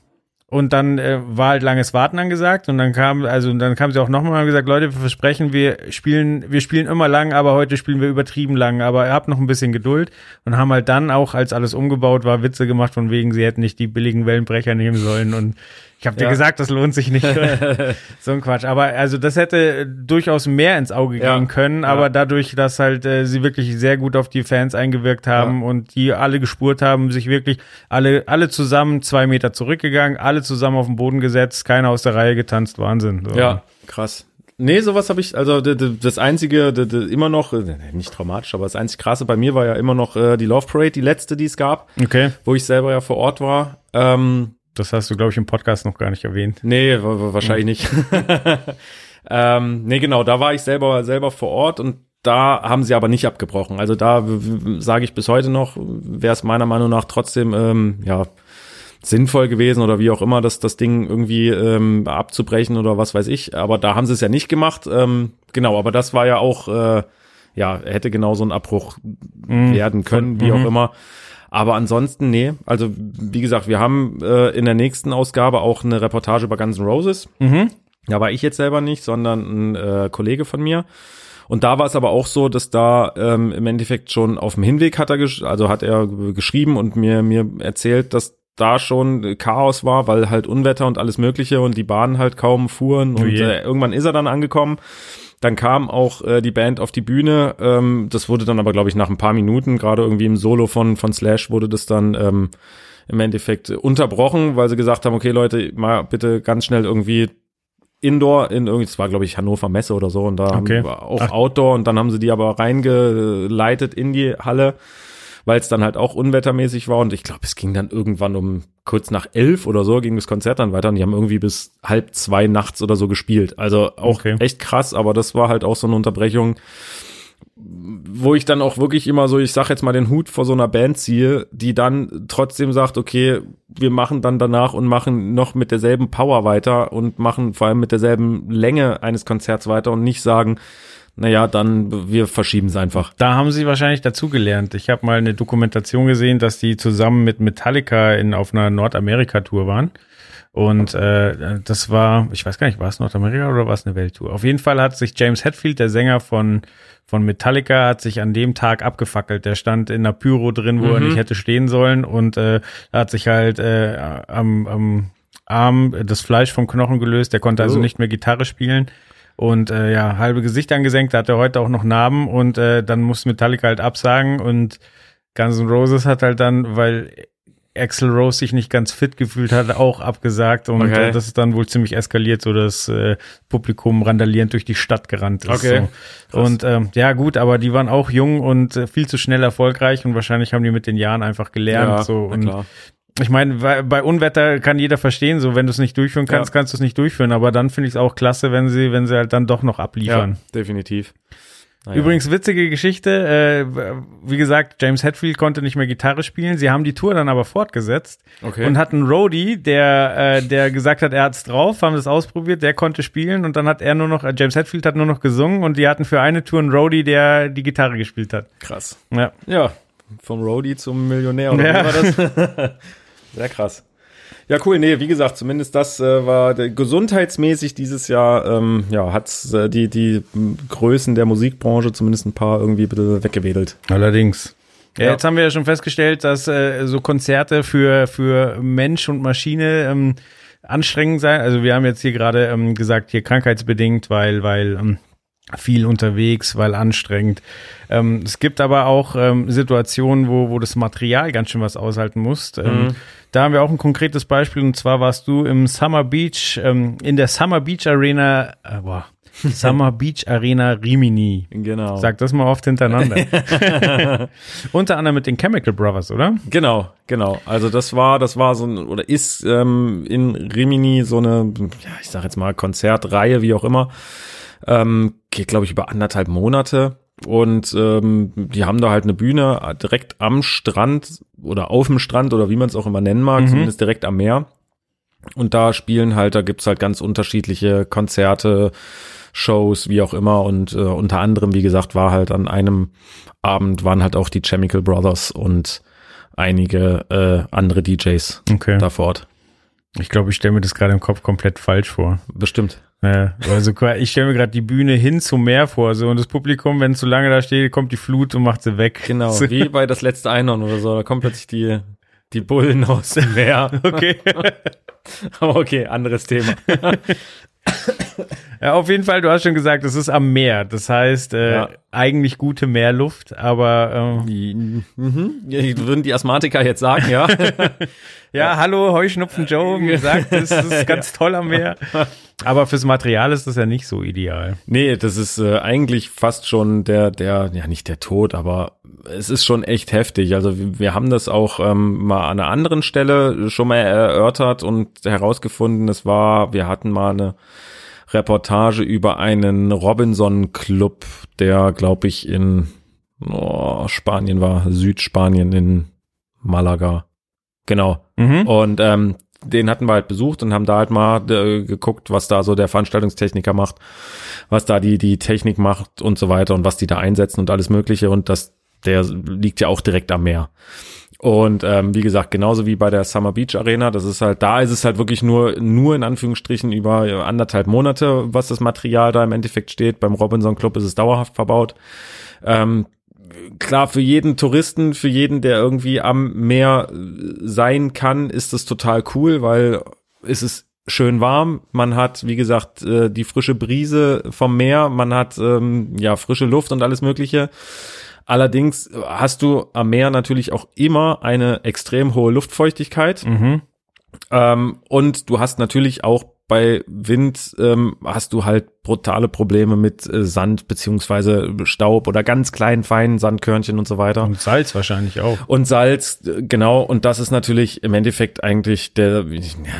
Und dann äh, war halt langes Warten angesagt und dann kam, also dann kam sie auch nochmal und gesagt, Leute, wir versprechen, wir spielen, wir spielen immer lang, aber heute spielen wir übertrieben lang, aber habt noch ein bisschen Geduld und haben halt dann auch, als alles umgebaut war, Witze gemacht von wegen, sie hätten nicht die billigen Wellenbrecher nehmen sollen und ich habe dir Ja. gesagt, das lohnt sich nicht. so ein Quatsch. Aber also das hätte durchaus mehr ins Auge Ja. gehen können, Ja. aber dadurch, dass halt äh, sie wirklich sehr gut auf die Fans eingewirkt haben und die alle gespurt haben, sich wirklich alle, alle zusammen zwei Meter zurückgegangen, alle zusammen auf den Boden gesetzt, keiner aus der Reihe getanzt, Wahnsinn. So. Ja, krass. Nee, sowas habe ich, also das einzige, immer noch, äh, nicht traumatisch, aber das einzig krasse bei mir war ja immer noch äh, die Love Parade, die letzte, die es gab, Okay, wo ich selber ja vor Ort war. Ähm, das hast du, glaube ich, im Podcast noch gar nicht erwähnt. Nee, wa- wa- wahrscheinlich nicht. ähm, nee, genau, da war ich selber, selber vor Ort und da haben sie aber nicht abgebrochen. Also da sage ich bis heute noch, wäre es meiner Meinung nach trotzdem, ähm, ja, sinnvoll gewesen oder wie auch immer, das, das Ding irgendwie ähm, abzubrechen oder was weiß ich. Aber da haben sie es ja nicht gemacht. Ähm, genau, aber das war ja auch, äh, ja, hätte genau so ein Abbruch werden können, wie auch immer. Aber ansonsten, nee. Also, wie gesagt, wir haben äh, in der nächsten Ausgabe auch eine Reportage über Guns N' Roses. Mhm. Da war ich jetzt selber nicht, sondern ein äh, Kollege von mir. Und da war es aber auch so, dass da ähm, im Endeffekt schon auf dem Hinweg hat er, also hat er geschrieben und mir mir erzählt, dass da schon Chaos war, weil halt Unwetter und alles Mögliche und die Bahnen halt kaum fuhren und je. äh, irgendwann ist er dann angekommen. Dann kam auch äh, die Band auf die Bühne. Ähm, das wurde dann aber, glaube ich, nach ein paar Minuten, gerade irgendwie im Solo von, von Slash, wurde das dann ähm, im Endeffekt unterbrochen, weil sie gesagt haben, okay, Leute, mal bitte ganz schnell irgendwie Indoor in irgendwie, das war glaube ich Hannover Messe oder so und da Okay. haben auch Ach. Outdoor und dann haben sie die aber reingeleitet in die Halle, weil es dann halt auch unwettermäßig war und ich glaube, es ging dann irgendwann um kurz nach elf oder so ging das Konzert dann weiter und die haben irgendwie bis halb zwei nachts oder so gespielt. Also auch Okay. echt krass, aber das war halt auch so eine Unterbrechung, wo ich dann auch wirklich immer so, ich sag jetzt mal den Hut vor so einer Band ziehe, die dann trotzdem sagt, okay, wir machen dann danach und machen noch mit derselben Power weiter und machen vor allem mit derselben Länge eines Konzerts weiter und nicht sagen, naja, dann wir verschieben es einfach. Da haben sie wahrscheinlich dazugelernt. Ich habe mal eine Dokumentation gesehen, dass die zusammen mit Metallica in, auf einer Nordamerika-Tour waren. Und äh, das war, ich weiß gar nicht, war es Nordamerika oder war es eine Welttour? Auf jeden Fall hat sich James Hetfield, der Sänger von, von Metallica, hat sich an dem Tag abgefackelt. Der stand in einer Pyro drin, wo er nicht hätte stehen sollen und äh, hat sich halt äh, am, am Arm das Fleisch vom Knochen gelöst. Der konnte also Oh. nicht mehr Gitarre spielen. Und äh, ja, halbe Gesicht angesenkt, da hat er heute auch noch Narben und äh, dann muss Metallica halt absagen und Guns N' Roses hat halt dann, weil Axel Rose sich nicht ganz fit gefühlt hat, auch abgesagt und Okay. äh, das ist dann wohl ziemlich eskaliert, so das äh, Publikum randalierend durch die Stadt gerannt ist. Okay. So. Und ähm, ja gut, aber die waren auch jung und äh, viel zu schnell erfolgreich und wahrscheinlich haben die mit den Jahren einfach gelernt. so na und klar. Ich meine, bei, Unwetter kann jeder verstehen, so wenn du es nicht durchführen kannst, Ja. kannst du es nicht durchführen. Aber dann finde ich es auch klasse, wenn sie, wenn sie halt dann doch noch abliefern. Ja, definitiv. Naja. Übrigens witzige Geschichte, äh, wie gesagt, James Hetfield konnte nicht mehr Gitarre spielen. Sie haben die Tour dann aber fortgesetzt Okay. und hatten Roadie, der, äh, der gesagt hat, er hat's drauf, haben das ausprobiert, der konnte spielen und dann hat er nur noch, äh, James Hetfield hat nur noch gesungen und die hatten für eine Tour einen Roadie, der die Gitarre gespielt hat. krass. Ja. Ja, vom Roadie zum Millionär oder Ja. wie war das? Sehr krass. Ja, cool. Nee, wie gesagt, zumindest das äh, war gesundheitsmäßig dieses Jahr, ähm, ja, hat's äh, die, die Größen der Musikbranche zumindest ein paar irgendwie bisschen weggewedelt. Allerdings. Ja, Ja. jetzt haben wir ja schon festgestellt, dass äh, so Konzerte für, für Mensch und Maschine ähm, anstrengend sein. Also wir haben jetzt hier gerade ähm, gesagt, hier krankheitsbedingt, weil, weil ähm, viel unterwegs, weil anstrengend. Ähm, es gibt aber auch ähm, Situationen, wo, wo das Material ganz schön was aushalten muss. Ähm, Da haben wir auch ein konkretes Beispiel und zwar warst du im Summer Beach, ähm, in der Summer Beach Arena, äh, boah, Summer Beach Arena Rimini. Genau. Sag das mal oft hintereinander. Unter anderem mit den Chemical Brothers, oder? Genau, genau. Also das war, das war so ein, oder ist ähm, in Rimini so eine, ja, ich sag jetzt mal Konzertreihe, wie auch immer. Ähm, geht, glaube ich, über anderthalb Monate. Und ähm, die haben da halt eine Bühne direkt am Strand oder auf dem Strand oder wie man es auch immer nennen mag, zumindest direkt am Meer. Und da spielen halt, da gibt's halt ganz unterschiedliche Konzerte, Shows, wie auch immer. Und äh, unter anderem, wie gesagt, war halt an einem Abend waren halt auch die Chemical Brothers und einige äh, andere DJs Okay. da vor Ort. Ich glaube, ich stelle mir das gerade im Kopf komplett falsch vor. Bestimmt. Ja, also ich stelle mir gerade die Bühne hin zum Meer vor, so und das Publikum, wenn es so lange da steht, kommt die Flut und macht sie weg. Genau, So, wie bei das letzte Einhorn oder so. Da kommen plötzlich die, die Bullen aus dem Meer. okay. Aber okay, anderes Thema. Ja, auf jeden Fall, du hast schon gesagt, es ist am Meer. Das heißt, äh, Ja. eigentlich gute Meerluft, aber äh, mhm. Ja, Würden die Asthmatiker jetzt sagen, ja? ja, hallo, Heuschnupfen Joe gesagt, das ist ganz toll am Meer. Aber fürs Material ist das ja nicht so ideal. Nee, das ist äh, eigentlich fast schon der, der, ja nicht der Tod, aber es ist schon echt heftig. Also wir, wir haben das auch ähm, mal an einer anderen Stelle schon mal erörtert und herausgefunden, es war, wir hatten mal eine Reportage über einen Robinson-Club, der, glaube ich, in oh, Spanien war, Südspanien in Malaga. Genau. Mhm. Und ähm, den hatten wir halt besucht und haben da halt mal äh, geguckt, was da so der Veranstaltungstechniker macht, was da die, die Technik macht und so weiter und was die da einsetzen und alles Mögliche. Und das, der liegt ja auch direkt am Meer. Und ähm, wie gesagt, genauso wie bei der Summer Beach Arena, das ist halt, da ist es halt wirklich nur, nur in Anführungsstrichen über anderthalb Monate, was das Material da im Endeffekt steht. Beim Robinson Club ist es dauerhaft verbaut. Ähm, klar, für jeden Touristen, für jeden, der irgendwie am Meer sein kann, ist das total cool, weil es ist schön warm. Man hat, wie gesagt, äh, die frische Brise vom Meer, man hat ähm, ja frische Luft und alles Mögliche. Allerdings hast du am Meer natürlich auch immer eine extrem hohe Luftfeuchtigkeit. Mhm. Ähm, und du hast natürlich auch bei Wind ähm, hast du halt brutale Probleme mit äh, Sand beziehungsweise Staub oder ganz kleinen feinen Sandkörnchen und so weiter. Und Salz wahrscheinlich auch. Und Salz, äh, genau. Und das ist natürlich im Endeffekt eigentlich der,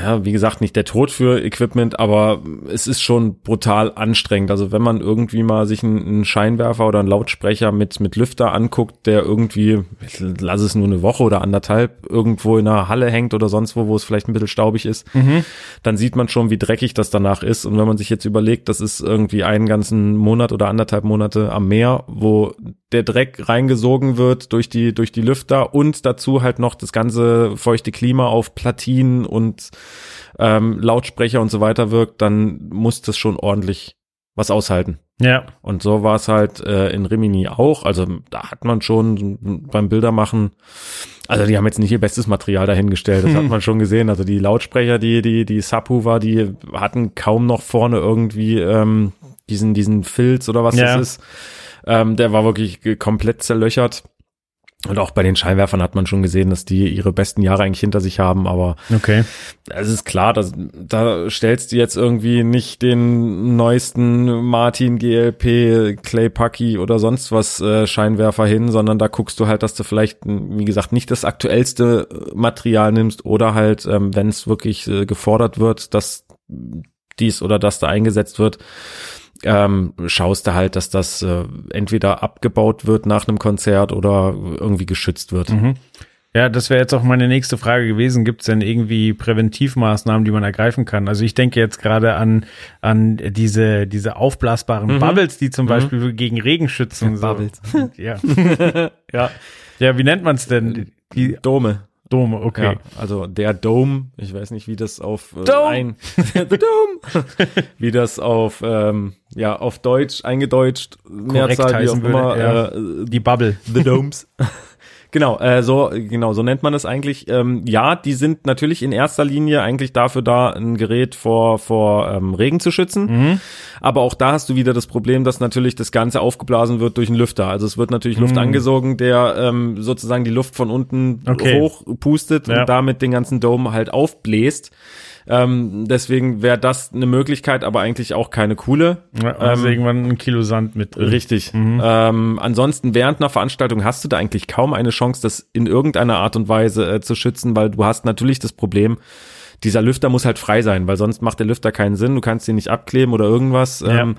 ja, wie gesagt, nicht der Tod für Equipment, aber es ist schon brutal anstrengend. Also wenn man irgendwie mal sich einen, einen Scheinwerfer oder einen Lautsprecher mit, mit Lüfter anguckt, der irgendwie, lass es nur eine Woche oder anderthalb irgendwo in einer Halle hängt oder sonst wo, wo es vielleicht ein bisschen staubig ist, Mhm. dann sieht man schon, wie dreckig das danach ist. Und wenn man sich jetzt überlegt, das ist irgendwie einen ganzen Monat oder anderthalb Monate am Meer, wo der Dreck reingesogen wird durch die, durch die Lüfter und dazu halt noch das ganze feuchte Klima auf Platinen und ähm, Lautsprecher und so weiter wirkt, dann muss das schon ordentlich was aushalten. Ja. Und so war es halt äh, in Rimini auch. Also da hat man schon beim Bildermachen, also die haben jetzt nicht ihr bestes Material dahingestellt, das hat man schon gesehen. Also die Lautsprecher, die, die, die Subwoofer, die hatten kaum noch vorne irgendwie ähm, diesen, diesen Filz oder was Ja. das ist. Ähm, der war wirklich komplett zerlöchert. Und auch bei den Scheinwerfern hat man schon gesehen, dass die ihre besten Jahre eigentlich hinter sich haben, aber Okay. es ist klar, dass, da stellst du jetzt irgendwie nicht den neuesten Martin GLP, Clay Pucky oder sonst was äh, Scheinwerfer hin, sondern da guckst du halt, dass du vielleicht, wie gesagt, nicht das aktuellste äh, Material nimmst oder halt, ähm, wenn es wirklich äh, gefordert wird, dass dies oder das da eingesetzt wird, ähm, schaust du halt, dass das äh, entweder abgebaut wird nach einem Konzert oder irgendwie geschützt wird. Mhm. Ja, das wäre jetzt auch meine nächste Frage gewesen. Gibt es denn irgendwie Präventivmaßnahmen, die man ergreifen kann? Also ich denke jetzt gerade an, an diese, diese aufblasbaren Mhm. Bubbles, die zum Beispiel gegen Regen schützen. So. Bubbles. Ja. Ja, ja, wie nennt man es denn? Die Dome. Dome, okay. Ja, also der Dome, ich weiß nicht, wie das auf äh, Dome. ein The Dome, wie das auf ähm, ja auf Deutsch eingedeutscht Mehrzahl wie auch würde, immer ja. äh, Die Bubble. The Domes. Genau, äh, so genau, so nennt man es eigentlich. Ähm, ja, die sind natürlich in erster Linie eigentlich dafür da, ein Gerät vor vor ähm, Regen zu schützen. Mhm. Aber auch da hast du wieder das Problem, dass natürlich das Ganze aufgeblasen wird durch einen Lüfter. Also es wird natürlich Luft Mhm. angesogen, der ähm, sozusagen die Luft von unten Okay. hoch pustet Ja. und damit den ganzen Dome halt aufbläst. Ähm, deswegen wäre das eine Möglichkeit, aber eigentlich auch keine coole. Ja, also Ähm, irgendwann ein Kilo Sand mit drin. Richtig. Mhm. Ähm, ansonsten während einer Veranstaltung hast du da eigentlich kaum eine Chance, das in irgendeiner Art und Weise äh, zu schützen, weil du hast natürlich das Problem, dieser Lüfter muss halt frei sein, weil sonst macht der Lüfter keinen Sinn. Du kannst ihn nicht abkleben oder irgendwas. Ja. Ähm,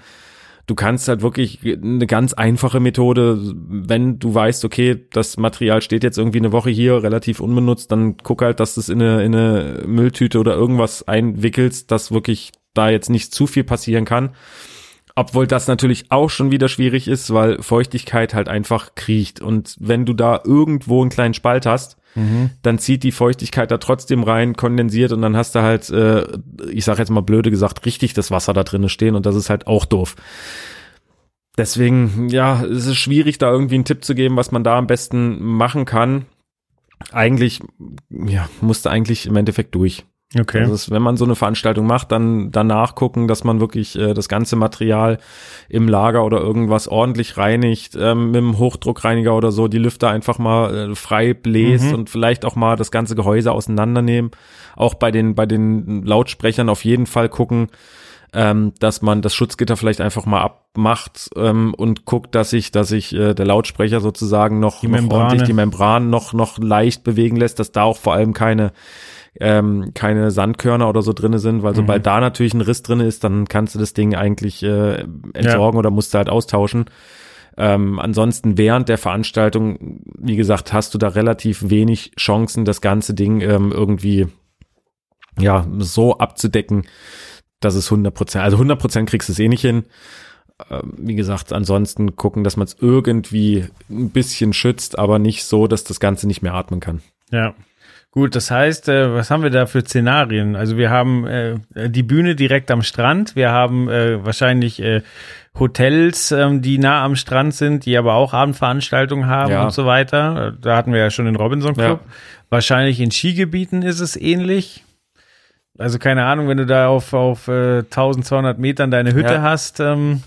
du kannst halt wirklich eine ganz einfache Methode, wenn du weißt, okay, das Material steht jetzt irgendwie eine Woche hier relativ unbenutzt, dann guck halt, dass du es in eine, in eine Mülltüte oder irgendwas einwickelst, dass wirklich da jetzt nicht zu viel passieren kann. Obwohl das natürlich auch schon wieder schwierig ist, weil Feuchtigkeit halt einfach kriecht. Und wenn du da irgendwo einen kleinen Spalt hast, dann zieht die Feuchtigkeit da trotzdem rein, kondensiert und dann hast du halt, äh, ich sag jetzt mal blöde gesagt, richtig das Wasser da drinnen stehen und das ist halt auch doof. Deswegen, ja, es ist schwierig, da irgendwie einen Tipp zu geben, was man da am besten machen kann. Eigentlich, ja, musste eigentlich im Endeffekt durch. Okay. Also wenn man so eine Veranstaltung macht, dann danach gucken, dass man wirklich äh, das ganze Material im Lager oder irgendwas ordentlich reinigt, ähm, mit dem Hochdruckreiniger oder so, die Lüfter einfach mal äh, frei bläst Mhm. und vielleicht auch mal das ganze Gehäuse auseinandernehmen. Auch bei den, bei den Lautsprechern auf jeden Fall gucken, ähm, dass man das Schutzgitter vielleicht einfach mal abmacht ähm, und guckt, dass sich, dass sich äh, der Lautsprecher sozusagen noch, Die noch ordentlich die Membran noch noch leicht bewegen lässt, dass da auch vor allem keine ähm, keine Sandkörner oder so drinne sind, weil sobald da natürlich ein Riss drinne ist, dann kannst du das Ding eigentlich äh, entsorgen oder musst du halt austauschen. Ähm, ansonsten während der Veranstaltung, wie gesagt, hast du da relativ wenig Chancen, das ganze Ding ähm, irgendwie ja so abzudecken, dass es 100 Prozent, also 100 Prozent kriegst du es eh nicht hin. ähm, wie gesagt, ansonsten gucken, dass man es irgendwie ein bisschen schützt, aber nicht so, dass das Ganze nicht mehr atmen kann. Ja. Gut, das heißt, äh, was haben wir da für Szenarien? Also wir haben äh, die Bühne direkt am Strand, wir haben äh, wahrscheinlich äh, Hotels, ähm, die nah am Strand sind, die aber auch Abendveranstaltungen haben Ja. und so weiter. Da hatten wir ja schon den Robinson Club. Ja. Wahrscheinlich in Skigebieten ist es ähnlich. Also keine Ahnung, wenn du da auf, auf äh, 1200 Metern deine Hütte Ja. hast ähm,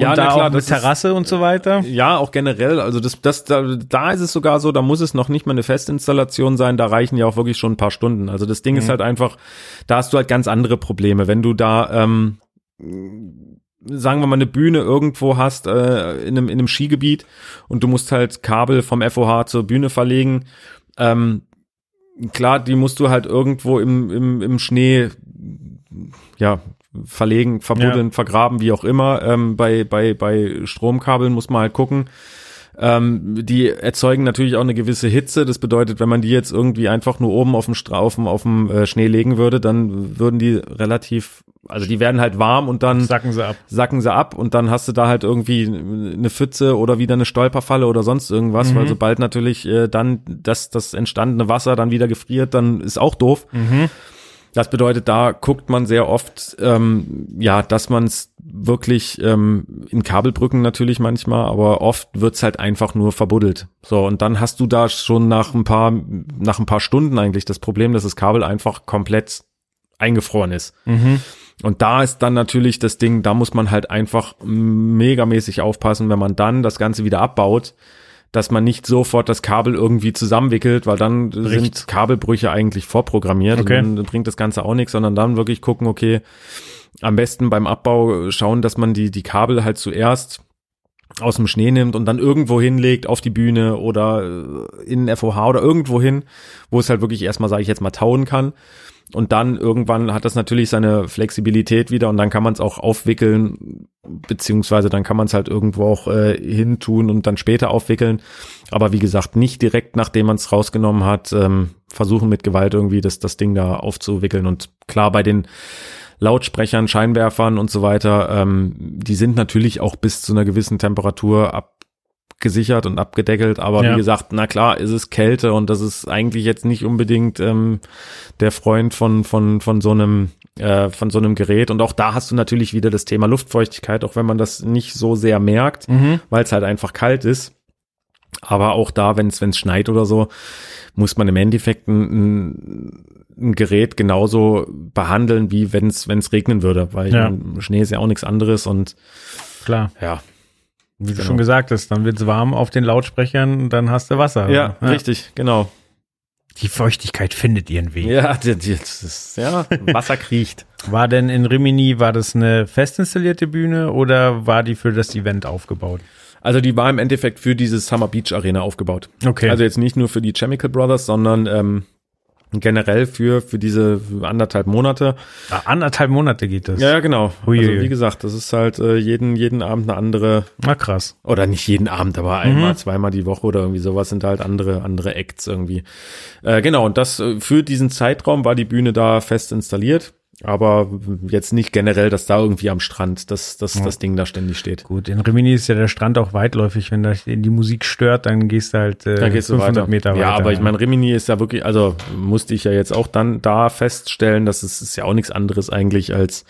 Ja, da klar, auch mit das ist- Terrasse und so weiter. Ja, auch generell. Also das, das, da, da ist es sogar so, da muss es noch nicht mal eine Festinstallation sein, da reichen ja auch wirklich schon ein paar Stunden. Also das Ding ist halt einfach, da hast du halt ganz andere Probleme. Wenn du da, ähm, sagen wir mal, eine Bühne irgendwo hast, äh, in, einem, in einem Skigebiet und du musst halt Kabel vom FOH zur Bühne verlegen, ähm, klar, die musst du halt irgendwo im, im, im Schnee, ja, verlegen, verbuddeln, vergraben, wie auch immer. Ähm, bei, bei, bei Stromkabeln muss man halt gucken. Ähm, die erzeugen natürlich auch eine gewisse Hitze. Das bedeutet, wenn man die jetzt irgendwie einfach nur oben auf dem, Stra auf dem, auf dem äh, Schnee legen würde, dann würden die relativ, also die werden halt warm und dann Sacken sie ab. sacken sie ab und dann hast du da halt irgendwie eine Pfütze oder wieder eine Stolperfalle oder sonst irgendwas, weil sobald natürlich äh, dann das, das entstandene Wasser dann wieder gefriert, dann ist auch doof. Das bedeutet, da guckt man sehr oft, ähm, ja, dass man es wirklich ähm, in Kabelbrücken natürlich manchmal, aber oft wird's halt einfach nur verbuddelt. So, und dann hast du da schon nach ein paar, nach ein paar Stunden eigentlich das Problem, dass das Kabel einfach komplett eingefroren ist. Und da ist dann natürlich das Ding, da muss man halt einfach megamäßig aufpassen, wenn man dann das Ganze wieder abbaut, dass man nicht sofort das Kabel irgendwie zusammenwickelt, weil dann sind Kabelbrüche eigentlich vorprogrammiert Okay. und dann bringt das Ganze auch nichts, sondern dann wirklich gucken, okay, am besten beim Abbau schauen, dass man die, die Kabel halt zuerst aus dem Schnee nimmt und dann irgendwo hinlegt auf die Bühne oder äh, in den FOH oder irgendwo hin, wo es halt wirklich erstmal, sage ich jetzt mal, tauen kann. Und dann irgendwann hat das natürlich seine Flexibilität wieder und dann kann man es auch aufwickeln, beziehungsweise dann kann man es halt irgendwo auch äh, hintun und dann später aufwickeln. Aber wie gesagt, nicht direkt nachdem man es rausgenommen hat, ähm, versuchen mit Gewalt irgendwie das, das Ding da aufzuwickeln. Und klar, bei den Lautsprechern, Scheinwerfern und so weiter, ähm, die sind natürlich auch bis zu einer gewissen Temperatur abgesichert und abgedeckelt, aber Ja. wie gesagt, na klar, ist es Kälte und das ist eigentlich jetzt nicht unbedingt ähm, der Freund von von von so einem äh, von so einem Gerät und auch da hast du natürlich wieder das Thema Luftfeuchtigkeit, auch wenn man das nicht so sehr merkt, weil es halt einfach kalt ist. Aber auch da, wenn es wenn es schneit oder so, muss man im Endeffekt ein, ein, ein Gerät genauso behandeln, wie wenn es wenn es regnen würde, weil Ja. Schnee ist ja auch nichts anderes und Klar. ja, Wie du Genau. schon gesagt hast, dann wird's warm auf den Lautsprechern dann hast du Wasser. ja, richtig, genau. Die Feuchtigkeit findet ihren Weg. Ja, die, die, das ist, ja, Wasser kriecht. War denn in Rimini, war das eine fest installierte Bühne oder war die für das Event aufgebaut? Also die war im Endeffekt für diese Summer Beach Arena aufgebaut. Okay. Also jetzt nicht nur für die Chemical Brothers, sondern ähm, generell für für diese anderthalb Monate. Ah, anderthalb Monate geht das. Ja, ja, genau. Huiuiui. Also wie gesagt, das ist halt äh, jeden jeden Abend eine andere Na krass. oder nicht jeden Abend, aber einmal, zweimal die Woche oder irgendwie sowas sind halt andere andere Acts irgendwie. Äh, genau. Und das äh, für diesen Zeitraum war die Bühne da fest installiert. Aber jetzt nicht generell, dass da irgendwie am Strand das, das, das Ding da ständig steht. Gut, in Rimini ist ja der Strand auch weitläufig. Wenn da die Musik stört, dann gehst du halt äh, Da gehst du 500 weiter. Meter weiter. ja, aber ich meine, Rimini ist ja wirklich, also musste ich ja jetzt auch dann da feststellen, dass es ist ja auch nichts anderes eigentlich als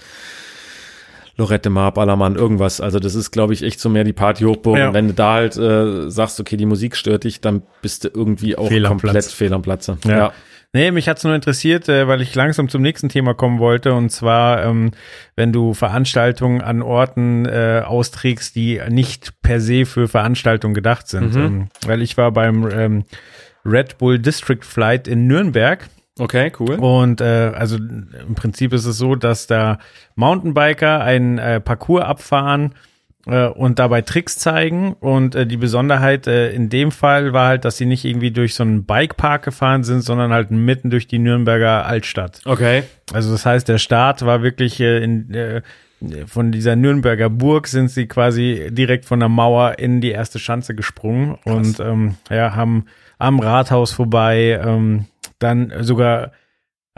Lorette Mar, Ballermann, irgendwas. Also das ist, glaube ich, echt so mehr die Party-Hochburg. Ja. Und wenn du da halt äh, sagst, okay, die Musik stört dich, dann bist du irgendwie auch Fehl komplett Platz. fehl am Platze. Ja. Nee, mich hat's nur interessiert, äh, weil ich langsam zum nächsten Thema kommen wollte. Und zwar, ähm, wenn du Veranstaltungen an Orten äh, austrägst, die nicht per se für Veranstaltungen gedacht sind. Mhm. Ähm, weil ich war beim ähm, Red Bull District Flight in Nürnberg. Okay, cool. Und äh, also im Prinzip ist es so, dass da Mountainbiker einen äh, Parcours abfahren und dabei Tricks zeigen. Und äh, die Besonderheit äh, in dem Fall war halt, dass sie nicht irgendwie durch so einen Bikepark gefahren sind, sondern halt mitten durch die Nürnberger Altstadt. Okay. Also das heißt, der Start war wirklich äh, in äh, von dieser Nürnberger Burg sind sie quasi direkt von der Mauer in die erste Schanze gesprungen und ähm, ja, haben am Rathaus vorbei ähm, dann sogar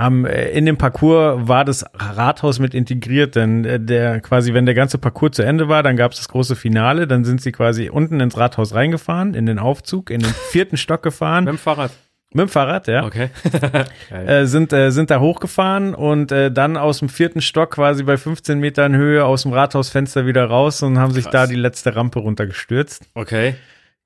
Am, äh, in dem Parcours war das Rathaus mit integriert, denn äh, der quasi, wenn der ganze Parcours zu Ende war, dann gab es das große Finale, dann sind sie quasi unten ins Rathaus reingefahren, in den Aufzug, in den vierten Stock gefahren. Mit dem Fahrrad. Mit dem Fahrrad, ja. Okay. Äh, sind, äh, sind da hochgefahren und äh, dann aus dem vierten Stock quasi bei 15 Metern Höhe aus dem Rathausfenster wieder raus und haben sich Krass. da die letzte Rampe runtergestürzt. okay.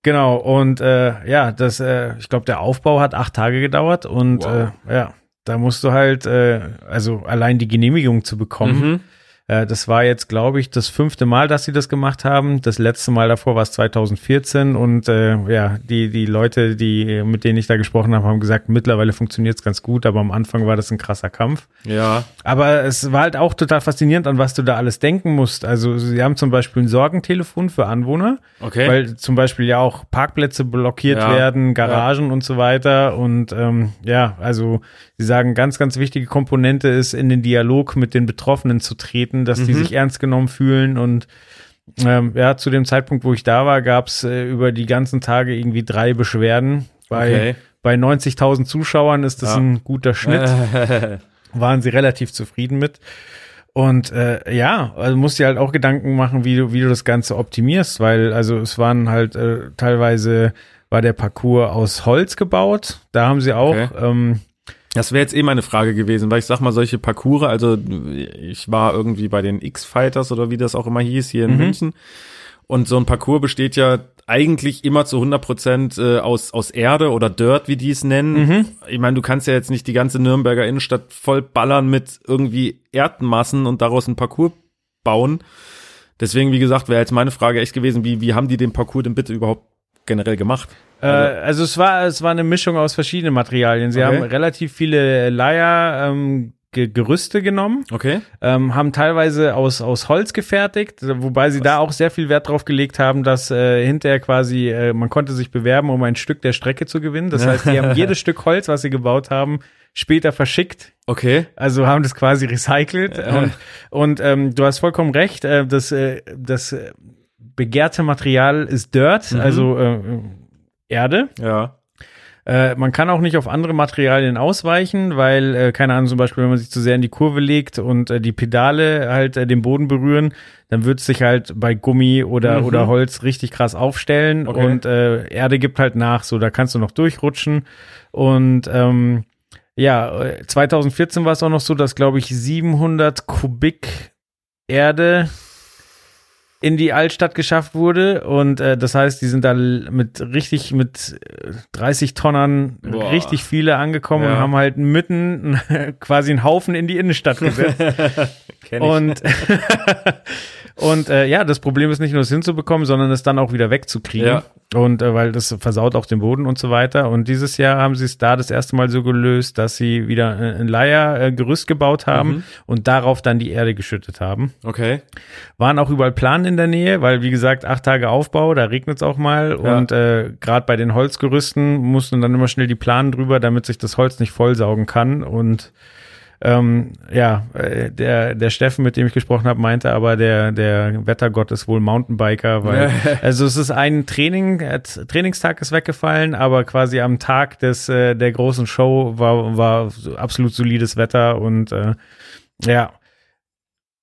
Genau, und äh, ja, das, äh, ich glaube, der Aufbau hat acht Tage gedauert und Wow. äh, ja, da musst du halt, äh, also allein die Genehmigung zu bekommen. Mhm. Äh, das war jetzt, glaube ich, das fünfte Mal, dass sie das gemacht haben. Das letzte Mal davor war es 2014 und äh, ja, die, die Leute, die, mit denen ich da gesprochen habe, haben gesagt, mittlerweile funktioniert es ganz gut, aber am Anfang war das ein krasser Kampf. Ja. Aber es war halt auch total faszinierend, an was du da alles denken musst. Also sie haben zum Beispiel ein Sorgentelefon für Anwohner, Okay. weil zum Beispiel ja auch Parkplätze blockiert Ja, werden, Garagen und so weiter. Und ähm, ja, also sie sagen, ganz, ganz wichtige Komponente ist, in den Dialog mit den Betroffenen zu treten, dass die Mhm. sich ernst genommen fühlen und ähm, ja, zu dem Zeitpunkt, wo ich da war, gab es äh, über die ganzen Tage irgendwie drei Beschwerden. Bei, Okay. bei 90.000 Zuschauern ist das Ja. ein guter Schnitt waren sie relativ zufrieden mit. Und äh, ja, also musst dir halt auch Gedanken machen, wie du, wie du das Ganze optimierst, weil also es waren halt äh, teilweise war der Parcours aus Holz gebaut. Da haben sie auch Okay. ähm, Das wäre jetzt eh meine Frage gewesen, weil ich sag mal, solche Parcours, also ich war irgendwie bei den X-Fighters oder wie das auch immer hieß, hier in Mhm. München. Und so ein Parcours besteht ja eigentlich immer zu 100 Prozent äh, aus, aus Erde oder Dirt, wie die es nennen. Mhm. Ich meine, du kannst ja jetzt nicht die ganze Nürnberger Innenstadt voll ballern mit irgendwie Erdmassen und daraus einen Parcours bauen. Deswegen, wie gesagt, wäre jetzt meine Frage echt gewesen, wie, wie haben die den Parcours denn bitte überhaupt generell gemacht? Äh, also es war, es war eine Mischung aus verschiedenen Materialien. Sie Okay. haben relativ viele Leier, ähm, Ge- Gerüste genommen, Okay. ähm, haben teilweise aus, aus Holz gefertigt, wobei sie da auch sehr viel Wert drauf gelegt haben, dass äh, hinterher quasi, äh, man konnte sich bewerben, um ein Stück der Strecke zu gewinnen. Das heißt, die haben jedes Stück Holz, was sie gebaut haben, später verschickt. Okay. Also haben das quasi recycelt. Und, und ähm, du hast vollkommen recht, äh, das, äh, das äh, begehrte Material ist Dirt, also äh, Erde. Ja. Äh, man kann auch nicht auf andere Materialien ausweichen, weil, äh, keine Ahnung, zum Beispiel, wenn man sich zu sehr in die Kurve legt und äh, die Pedale halt äh, den Boden berühren, dann wird es sich halt bei Gummi oder, Mhm. oder Holz richtig krass aufstellen Okay. und äh, Erde gibt halt nach, so da kannst du noch durchrutschen. Und ähm, ja, äh, 2014 war es auch noch so, dass, glaube ich, 700 Kubik Erde in die Altstadt geschafft wurde und äh, das heißt, die sind da mit richtig mit äh, 30 Tonnen Boah. richtig viele angekommen Ja. und haben halt mitten quasi einen Haufen in die Innenstadt gesetzt. Kenn ich. und und äh, ja, das Problem ist nicht nur das hinzubekommen, sondern es dann auch wieder wegzukriegen. Ja. Und äh, weil das versaut auch den Boden und so weiter. Und dieses Jahr haben sie es da das erste Mal so gelöst, dass sie wieder äh, ein Leiergerüst gebaut haben Mhm. und darauf dann die Erde geschüttet haben. Okay. Waren auch überall Planen in der Nähe, weil wie gesagt, acht Tage Aufbau, da regnet es auch mal. Ja. Und äh, gerade bei den Holzgerüsten mussten dann immer schnell die Planen drüber, damit sich das Holz nicht vollsaugen kann. Und ähm, ja, äh, der, der Steffen, mit dem ich gesprochen habe, meinte aber, der, der Wettergott ist wohl Mountainbiker, weil also es ist ein Training, äh, Trainingstag ist weggefallen, aber quasi am Tag des äh, der großen Show war, war so absolut solides Wetter und äh, ja.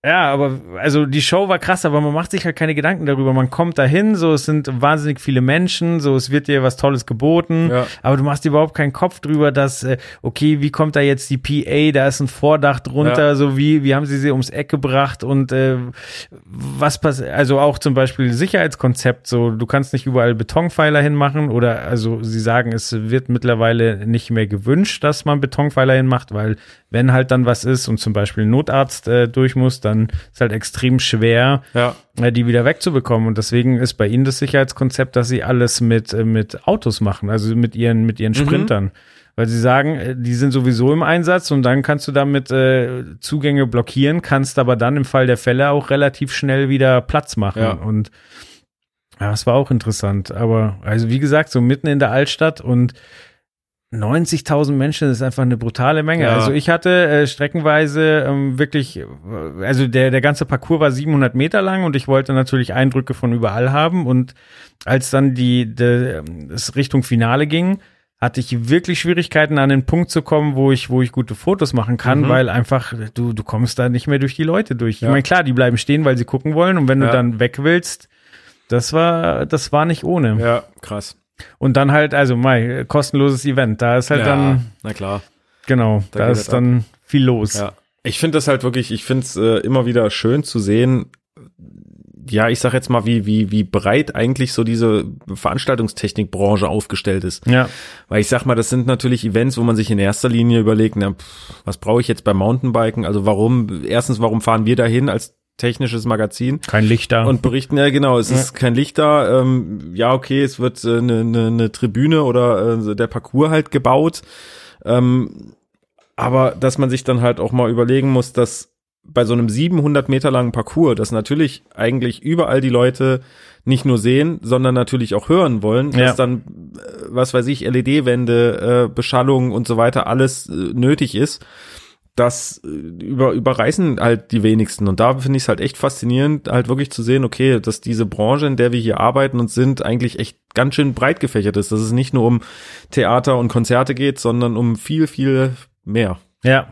Ja, aber also die Show war krass, aber man macht sich halt keine Gedanken darüber. Man kommt dahin, so es sind wahnsinnig viele Menschen, so es wird dir was Tolles geboten, Ja. aber du machst dir überhaupt keinen Kopf drüber, dass äh, okay, wie kommt da jetzt die PA? Da ist ein Vordach drunter, Ja. so wie wie haben sie sie ums Eck gebracht und äh, was passiert? Also auch zum Beispiel Sicherheitskonzept, so du kannst nicht überall Betonpfeiler hinmachen oder also sie sagen, es wird mittlerweile nicht mehr gewünscht, dass man Betonpfeiler hinmacht, weil wenn halt dann was ist und zum Beispiel ein Notarzt äh, durch muss, dann ist halt extrem schwer, Ja. äh, die wieder wegzubekommen. Und deswegen ist bei ihnen das Sicherheitskonzept, dass sie alles mit, äh, mit Autos machen, also mit ihren, mit ihren Sprintern. Weil sie sagen, äh, die sind sowieso im Einsatz und dann kannst du damit äh, Zugänge blockieren, kannst aber dann im Fall der Fälle auch relativ schnell wieder Platz machen. Ja. Und ja, das war auch interessant. Aber also wie gesagt, so mitten in der Altstadt und 90.000 Menschen das ist einfach eine brutale Menge. Ja. Also ich hatte äh, streckenweise ähm, wirklich, äh, also der, der ganze Parcours war 700 Meter lang und ich wollte natürlich Eindrücke von überall haben. Und als dann die, die es Richtung Finale ging, hatte ich wirklich Schwierigkeiten an den Punkt zu kommen, wo ich, wo ich gute Fotos machen kann, Mhm. weil einfach du, du kommst da nicht mehr durch die Leute durch. Ja. Ich meine, klar, die bleiben stehen, weil sie gucken wollen und wenn Ja. du dann weg willst, das war, das war nicht ohne. Ja, krass. Und dann halt, also Mai, kostenloses Event, da ist halt ja, dann, na klar. genau, Da da, ist dann viel los. Ja. Ich finde das halt wirklich, ich finde es äh, immer wieder schön zu sehen, ja, ich sag jetzt mal, wie, wie, wie breit eigentlich so diese Veranstaltungstechnikbranche aufgestellt ist. Ja, Weil ich sag mal, das sind natürlich Events, wo man sich in erster Linie überlegt, na, pff, was brauche ich jetzt beim Mountainbiken? Also warum, erstens, warum fahren wir dahin als technisches Magazin? kein Licht da. Und berichten, ja genau, es ist kein Licht da. Ähm, ja, okay, es wird eine äh, ne, ne, ne Tribüne oder äh, der Parcours halt gebaut. Ähm, aber dass man sich dann halt auch mal überlegen muss, dass bei so einem 700 Meter langen Parcours, das natürlich eigentlich überall die Leute nicht nur sehen, sondern natürlich auch hören wollen, Ja. dass dann, äh, was weiß ich, LED-Wände, äh, Beschallung und so weiter alles äh, nötig ist das äh, über, überreißen halt die wenigsten. Und da finde ich es halt echt faszinierend, halt wirklich zu sehen, okay, dass diese Branche, in der wir hier arbeiten und sind, eigentlich echt ganz schön breit gefächert ist. Dass es nicht nur um Theater und Konzerte geht, sondern um viel, viel mehr. Ja.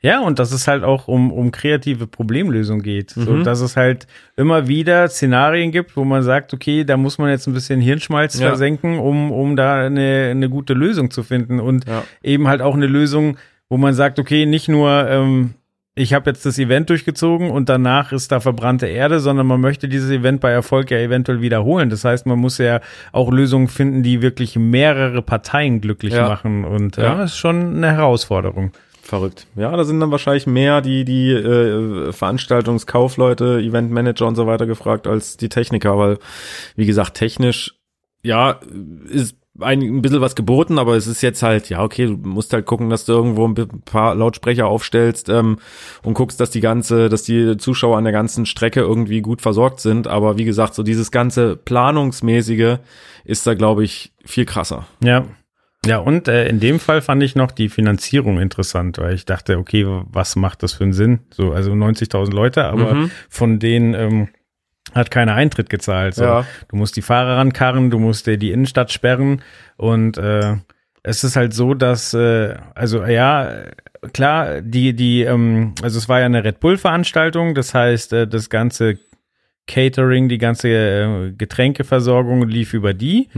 Ja, und dass es halt auch um, um kreative Problemlösung geht. So, Mhm. dass es halt immer wieder Szenarien gibt, wo man sagt, okay, da muss man jetzt ein bisschen Hirnschmalz Ja. versenken, um, um da eine, eine gute Lösung zu finden. Und Ja. eben halt auch eine Lösung, wo man sagt, okay, nicht nur, ähm, ich habe jetzt das Event durchgezogen und danach ist da verbrannte Erde, sondern man möchte dieses Event bei Erfolg ja eventuell wiederholen. Das heißt, man muss ja auch Lösungen finden, die wirklich mehrere Parteien glücklich Ja. machen. Und ja, Ja. das ist schon eine Herausforderung. Verrückt. Ja, da sind dann wahrscheinlich mehr die, die äh, Veranstaltungskaufleute, Eventmanager und so weiter gefragt als die Techniker, weil, wie gesagt, technisch, ja, ist ein, ein bisschen was geboten, aber es ist jetzt halt, ja, okay, du musst halt gucken, dass du irgendwo ein paar Lautsprecher aufstellst ähm, und guckst, dass die ganze, dass die Zuschauer an der ganzen Strecke irgendwie gut versorgt sind. Aber wie gesagt, so dieses ganze Planungsmäßige ist da, glaube ich, viel krasser. Ja. Ja, und äh, in dem Fall fand ich noch die Finanzierung interessant, weil ich dachte, okay, was macht das für einen Sinn? So, also 90.000 Leute, aber Mhm. von denen ähm, hat keiner Eintritt gezahlt. So. Ja. Du musst die Fahrer rankarren, du musst dir die Innenstadt sperren und äh, es ist halt so, dass, äh, also ja, klar, die, die, ähm, also es war ja eine Red Bull-Veranstaltung, das heißt, äh, das ganze Catering, die ganze äh, Getränkeversorgung lief über die.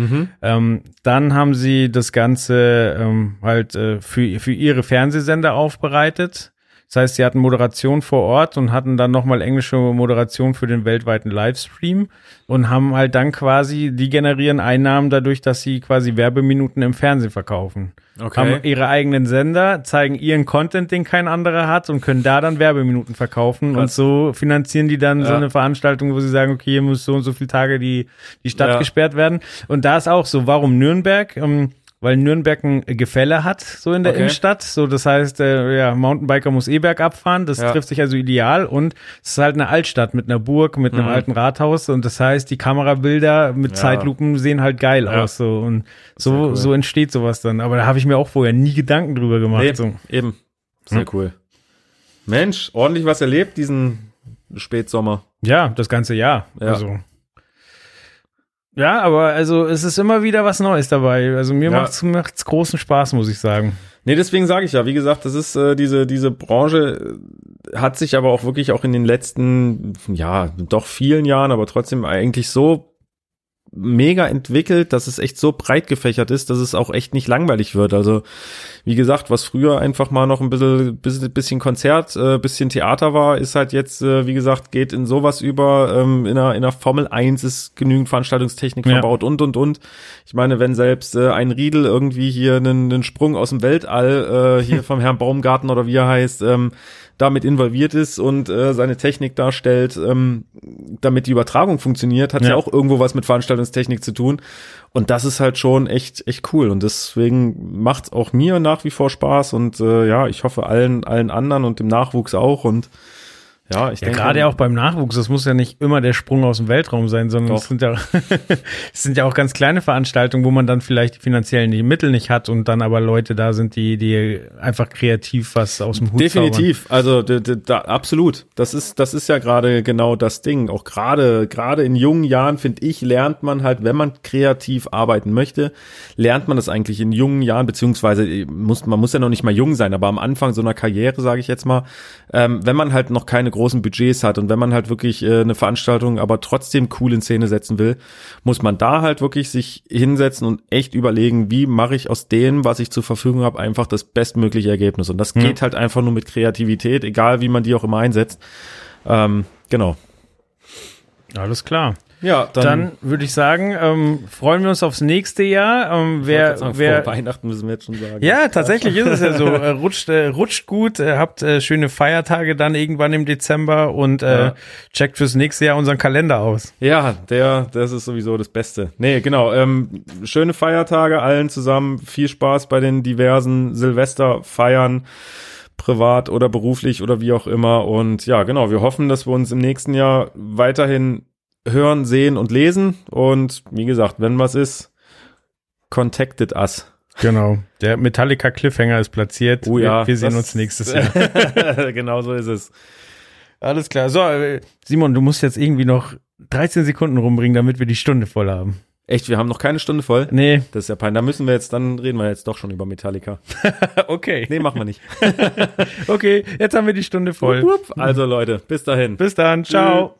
Ähm, dann haben sie das Ganze ähm, halt äh, für, für ihre Fernsehsender aufbereitet. Das heißt, sie hatten Moderation vor Ort und hatten dann nochmal englische Moderation für den weltweiten Livestream und haben halt dann quasi, die generieren Einnahmen dadurch, dass sie quasi Werbeminuten im Fernsehen verkaufen. Haben ihre eigenen Sender, zeigen ihren Content, den kein anderer hat und können da dann Werbeminuten verkaufen und Krass. so finanzieren die dann so Ja. eine Veranstaltung, wo sie sagen, okay, hier muss so und so viele Tage die, die Stadt Ja. gesperrt werden. Und da ist auch so, warum Nürnberg? Ähm, weil Nürnberg ein Gefälle hat, so in der Okay. Innenstadt. So, das heißt, äh, ja, Mountainbiker muss eh bergab fahren. Das Ja. trifft sich also ideal. Und es ist halt eine Altstadt mit einer Burg, mit einem Mhm. alten Rathaus. Und das heißt, die Kamerabilder mit Ja. Zeitlupen sehen halt geil Ja. aus. So. Und so, cool. so entsteht sowas dann. Aber da habe ich mir auch vorher nie Gedanken drüber gemacht. Nee, So. eben. Sehr cool. Mensch, ordentlich was erlebt diesen Spätsommer. Ja, das ganze Jahr. Ja. Also. Ja, aber also es ist immer wieder was Neues dabei. Also mir Ja. macht's, macht's großen Spaß, muss ich sagen. Nee, deswegen sage ich ja, wie gesagt, das ist äh, diese diese Branche äh, hat sich aber auch wirklich auch in den letzten ja, doch vielen Jahren, aber trotzdem eigentlich so mega entwickelt, dass es echt so breit gefächert ist, dass es auch echt nicht langweilig wird. Also wie gesagt, was früher einfach mal noch ein bisschen bisschen, bisschen Konzert, äh, bisschen Theater war, ist halt jetzt äh, wie gesagt geht in sowas über. Ähm, in der in der Formel 1 ist genügend Veranstaltungstechnik Ja. verbaut und und und. Ich meine, wenn selbst äh, ein Riedel irgendwie hier einen, einen Sprung aus dem Weltall äh, hier vom Herrn Baumgarten oder wie er heißt, ähm, damit involviert ist und äh, seine Technik darstellt, ähm, damit die Übertragung funktioniert, hat ja. Ja. auch irgendwo was mit Veranstaltungstechnik zu tun. Und das ist halt schon echt, echt cool. Und deswegen macht's auch mir nach wie vor Spaß und äh, ja, ich hoffe allen, allen anderen und dem Nachwuchs auch. Und Ja, ich Ja, denke. gerade auch beim Nachwuchs, das muss ja nicht immer der Sprung aus dem Weltraum sein, sondern es sind, ja, es sind ja auch ganz kleine Veranstaltungen, wo man dann vielleicht die finanziellen die Mittel nicht hat und dann aber Leute da sind, die, die einfach kreativ was aus dem Hut Definitiv, also d- d- da, absolut. Das ist, das ist ja gerade genau das Ding. Auch gerade, gerade in jungen Jahren finde ich, lernt man halt, wenn man kreativ arbeiten möchte, lernt man das eigentlich in jungen Jahren, beziehungsweise äh, muss man muss ja noch nicht mal jung sein, aber am Anfang so einer Karriere, sage ich jetzt mal, ähm, wenn man halt noch keine großen Budgets hat und wenn man halt wirklich äh, eine Veranstaltung aber trotzdem cool in Szene setzen will, muss man da halt wirklich sich hinsetzen und echt überlegen, wie mache ich aus dem, was ich zur Verfügung habe, einfach das bestmögliche Ergebnis. Und das geht halt einfach nur mit Kreativität, egal wie man die auch immer einsetzt. Ähm, genau. Alles klar. Ja, Dann, würde ich sagen, ähm, freuen wir uns aufs nächste Jahr. Ähm, wer, sagen, wer, vor Weihnachten müssen wir jetzt schon sagen. Ja, tatsächlich ist es ja so. Äh, rutscht, äh, rutscht gut, äh, habt äh, schöne Feiertage dann irgendwann im Dezember und äh, Ja. checkt fürs nächste Jahr unseren Kalender aus. Ja, der, das ist sowieso das Beste. Nee, genau. Ähm, schöne Feiertage allen zusammen. Viel Spaß bei den diversen Silvesterfeiern, privat oder beruflich oder wie auch immer. Und ja, genau. Wir hoffen, dass wir uns im nächsten Jahr weiterhin hören, sehen und lesen. Und wie gesagt, wenn was ist, contacted us. Genau. Der Metallica Cliffhanger ist platziert. Oh ja. wir, wir sehen uns nächstes Jahr. genau so ist es. Alles klar. So, äh, Simon, du musst jetzt irgendwie noch 13 Sekunden rumbringen, damit wir die Stunde voll haben. Echt, wir haben noch keine Stunde voll. Nee. Das ist ja peinlich. Da müssen wir jetzt, dann reden wir jetzt doch schon über Metallica. Okay. Nee, machen wir nicht. Okay, jetzt haben wir die Stunde voll. Also Leute, bis dahin. Bis dann. Ciao.